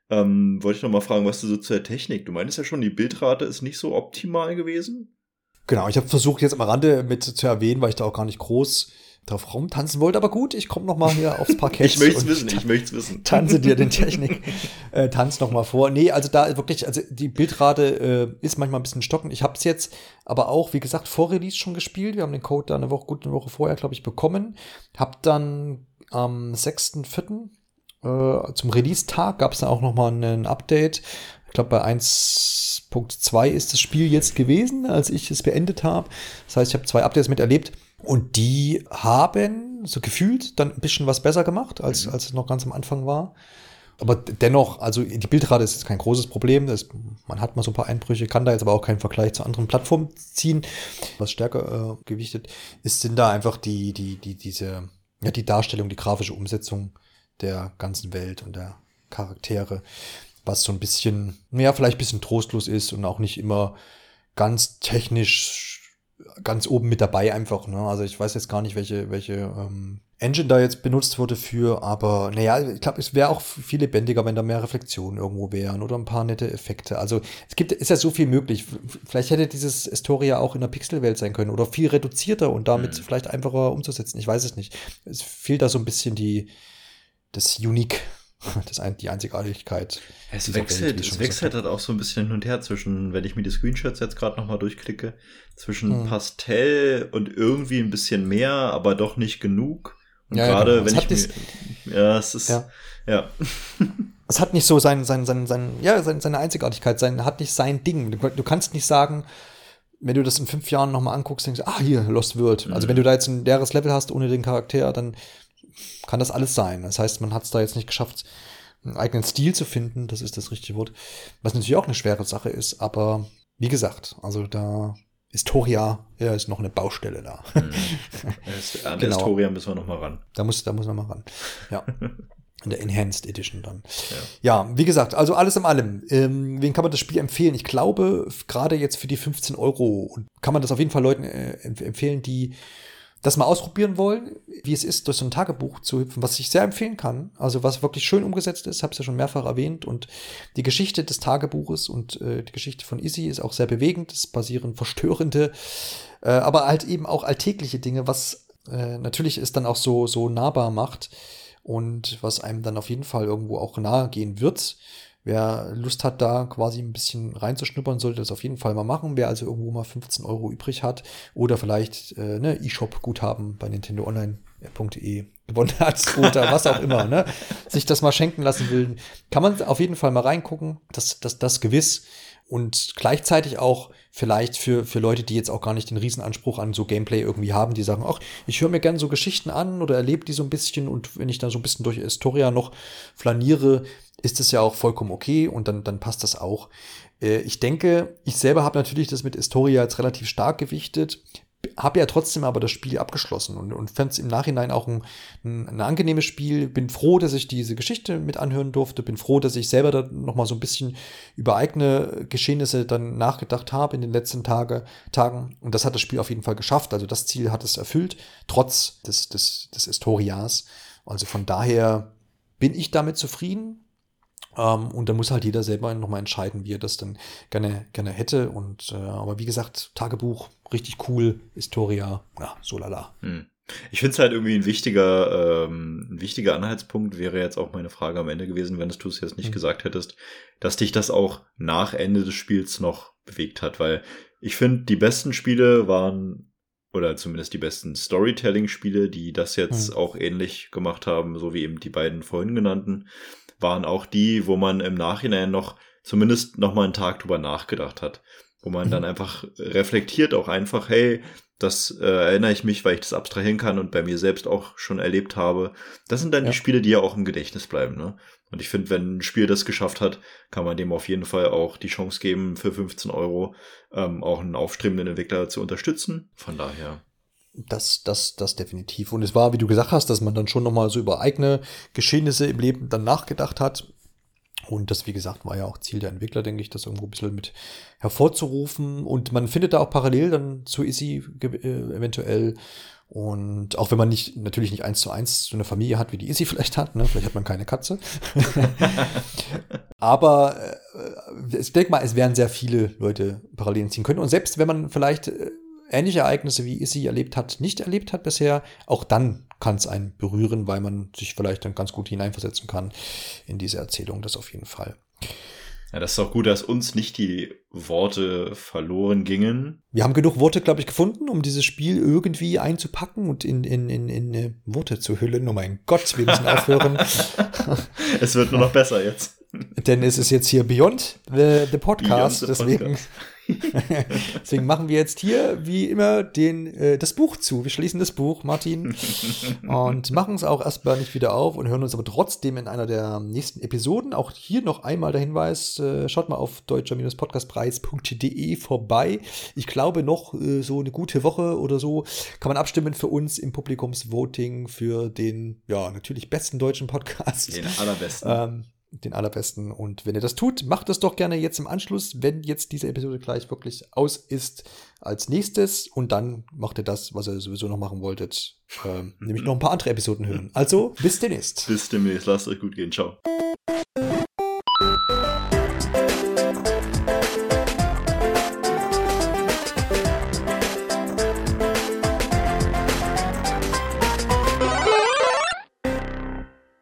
ähm, wollte ich noch mal fragen, was du so zur Technik. Du meinst ja schon, die Bildrate ist nicht so optimal gewesen? Genau, ich habe versucht jetzt am Rande mit zu erwähnen, weil ich da auch gar nicht groß drauf rumtanzen wollte. Aber gut, ich komme noch mal hier aufs Parkett. ich möchte es wissen, ich möchte es wissen. Tanze dir den Technik, äh, tanz noch mal vor. Nee, also da wirklich, also die Bildrate äh, ist manchmal ein bisschen stockend. Ich habe es jetzt aber auch, wie gesagt, vor Release schon gespielt. Wir haben den Code da eine Woche, gut eine Woche vorher, glaube ich, bekommen. Hab dann am 6.4. Äh, zum Release-Tag gab es dann auch noch mal ein Update. Ich glaube, bei 1.2 ist das Spiel jetzt gewesen, als ich es beendet habe. Das heißt, ich habe zwei Updates miterlebt. Und die haben so gefühlt dann ein bisschen was besser gemacht, als, mhm. als es noch ganz am Anfang war. Aber dennoch, also die Bildrate ist jetzt kein großes Problem. Das, man hat mal so ein paar Einbrüche, kann da jetzt aber auch keinen Vergleich zu anderen Plattformen ziehen. Was stärker äh, gewichtet ist, sind da einfach die, die, die, diese, ja, die Darstellung, die grafische Umsetzung der ganzen Welt und der Charaktere, was so ein bisschen, ja, vielleicht ein bisschen trostlos ist und auch nicht immer ganz technisch ganz oben mit dabei einfach. Ne? Also ich weiß jetzt gar nicht, welche, welche ähm, Engine da jetzt benutzt wurde für, aber naja, ich glaube, es wäre auch viel lebendiger, wenn da mehr Reflexionen irgendwo wären oder ein paar nette Effekte. Also es gibt, ist ja so viel möglich. Vielleicht hätte dieses Historia auch in der Pixelwelt sein können oder viel reduzierter und damit mhm. vielleicht einfacher umzusetzen. Ich weiß es nicht. Es fehlt da so ein bisschen die, das Unique das ein, die Einzigartigkeit. Es wechselt, Welt, es wechselt halt auch so ein bisschen hin und her zwischen, wenn ich mir die Screenshots jetzt gerade nochmal durchklicke, zwischen hm. Pastell und irgendwie ein bisschen mehr, aber doch nicht genug. Und ja, gerade genau. wenn ich mir, ja, es ist, ja. ja. es hat nicht so sein, sein, sein, sein ja, seine, seine Einzigartigkeit, sein, hat nicht sein Ding. Du, du kannst nicht sagen, wenn du das in fünf Jahren nochmal anguckst, denkst du, ah, hier, Lost World. Mhm. Also wenn du da jetzt ein leeres Level hast ohne den Charakter, dann kann das alles sein. Das heißt, man hat es da jetzt nicht geschafft, einen eigenen Stil zu finden, das ist das richtige Wort, was natürlich auch eine schwere Sache ist, aber wie gesagt, also da Historia, ja, ist noch eine Baustelle da. Mhm. An genau. Historia müssen wir noch mal ran. Da muss, da muss man mal ran. Ja. In der Enhanced Edition dann. Ja, ja wie gesagt, also alles in allem. Ähm, wen kann man das Spiel empfehlen? Ich glaube, gerade jetzt für die 15 Euro kann man das auf jeden Fall Leuten äh, empfehlen, die das mal ausprobieren wollen, wie es ist, durch so ein Tagebuch zu hüpfen, was ich sehr empfehlen kann. Also was wirklich schön umgesetzt ist, habe es ja schon mehrfach erwähnt. Und die Geschichte des Tagebuches und äh, die Geschichte von Izzy ist auch sehr bewegend. Es basieren verstörende, äh, aber halt eben auch alltägliche Dinge, was äh, natürlich es dann auch so, so nahbar macht und was einem dann auf jeden Fall irgendwo auch nahe gehen wird. Wer Lust hat, da quasi ein bisschen reinzuschnuppern, sollte das auf jeden Fall mal machen. Wer also irgendwo mal 15 Euro übrig hat oder vielleicht äh, ne, E-Shop-Guthaben bei Nintendo Online.de gewonnen hat oder was auch immer, ne, sich das mal schenken lassen will, kann man auf jeden Fall mal reingucken. Das, das, das gewiss und gleichzeitig auch vielleicht für, für Leute, die jetzt auch gar nicht den Riesenanspruch an so Gameplay irgendwie haben, die sagen, ach, ich höre mir gerne so Geschichten an oder erlebe die so ein bisschen und wenn ich dann so ein bisschen durch Historia noch flaniere, ist es ja auch vollkommen okay und dann, dann passt das auch. Äh, ich denke, ich selber habe natürlich das mit Historia jetzt relativ stark gewichtet, habe ja trotzdem aber das Spiel abgeschlossen und, und fand es im Nachhinein auch ein, ein, ein, angenehmes Spiel. Bin froh, dass ich diese Geschichte mit anhören durfte. Bin froh, dass ich selber da noch mal so ein bisschen über eigene Geschehnisse dann nachgedacht habe in den letzten Tage, Tagen. Und das hat das Spiel auf jeden Fall geschafft. Also das Ziel hat es erfüllt, trotz des, des, des Historias. Also von daher bin ich damit zufrieden. Ähm, und da muss halt jeder selber nochmal entscheiden, wie er das dann gerne, gerne hätte. Und äh, aber wie gesagt, Tagebuch, richtig cool, Historia, ja, so lala. Hm. Ich finde es halt irgendwie ein wichtiger, ähm, ein wichtiger Anhaltspunkt wäre jetzt auch meine Frage am Ende gewesen, wenn du es jetzt nicht mhm. gesagt hättest, dass dich das auch nach Ende des Spiels noch bewegt hat, weil ich finde, die besten Spiele waren, oder zumindest die besten Storytelling-Spiele, die das jetzt mhm. auch ähnlich gemacht haben, so wie eben die beiden vorhin genannten, waren auch die, wo man im Nachhinein noch zumindest noch mal einen Tag drüber nachgedacht hat. Wo man mhm. dann einfach reflektiert auch einfach, hey, das äh, erinnere ich mich, weil ich das abstrahieren kann und bei mir selbst auch schon erlebt habe. Das sind dann ja. die Spiele, die ja auch im Gedächtnis bleiben. Ne? Und ich finde, wenn ein Spiel das geschafft hat, kann man dem auf jeden Fall auch die Chance geben, für 15 Euro ähm, auch einen aufstrebenden Entwickler zu unterstützen. Von daher. Das, das, das definitiv. Und es war, wie du gesagt hast, dass man dann schon nochmal so über eigene Geschehnisse im Leben dann nachgedacht hat. Und das, wie gesagt, war ja auch Ziel der Entwickler, denke ich, das irgendwo ein bisschen mit hervorzurufen. Und man findet da auch parallel dann zu Easy äh, eventuell. Und auch wenn man nicht, natürlich nicht eins zu eins so eine Familie hat, wie die Easy vielleicht hat, ne? vielleicht hat man keine Katze. Aber äh, ich denke mal, es werden sehr viele Leute Parallelen ziehen können. Und selbst wenn man vielleicht äh, ähnliche Ereignisse, wie Issy erlebt hat, nicht erlebt hat bisher, auch dann kann es einen berühren, weil man sich vielleicht dann ganz gut hineinversetzen kann in diese Erzählung, das auf jeden Fall. Ja, das ist auch gut, dass uns nicht die Worte verloren gingen. Wir haben genug Worte, glaube ich, gefunden, um dieses Spiel irgendwie einzupacken und in, in, in, in Worte zu hüllen. Oh mein Gott, wir müssen aufhören. es wird nur noch besser jetzt. Denn es ist jetzt hier Beyond the, the Podcast, Beyond the deswegen. Podcast. Deswegen machen wir jetzt hier wie immer den, äh, das Buch zu. Wir schließen das Buch, Martin, und machen es auch erstmal nicht wieder auf und hören uns aber trotzdem in einer der nächsten Episoden. Auch hier noch einmal der Hinweis, äh, schaut mal auf deutscher-podcastpreis.de vorbei. Ich glaube noch äh, so eine gute Woche oder so kann man abstimmen für uns im Publikumsvoting für den, ja, natürlich besten deutschen Podcast. Den allerbesten. Ähm, den allerbesten. Und wenn ihr das tut, macht das doch gerne jetzt im Anschluss, wenn jetzt diese Episode gleich wirklich aus ist, als nächstes. Und dann macht ihr das, was ihr sowieso noch machen wolltet, ähm, nämlich noch ein paar andere Episoden hören. Also bis demnächst. Bis demnächst. Lasst euch gut gehen. Ciao.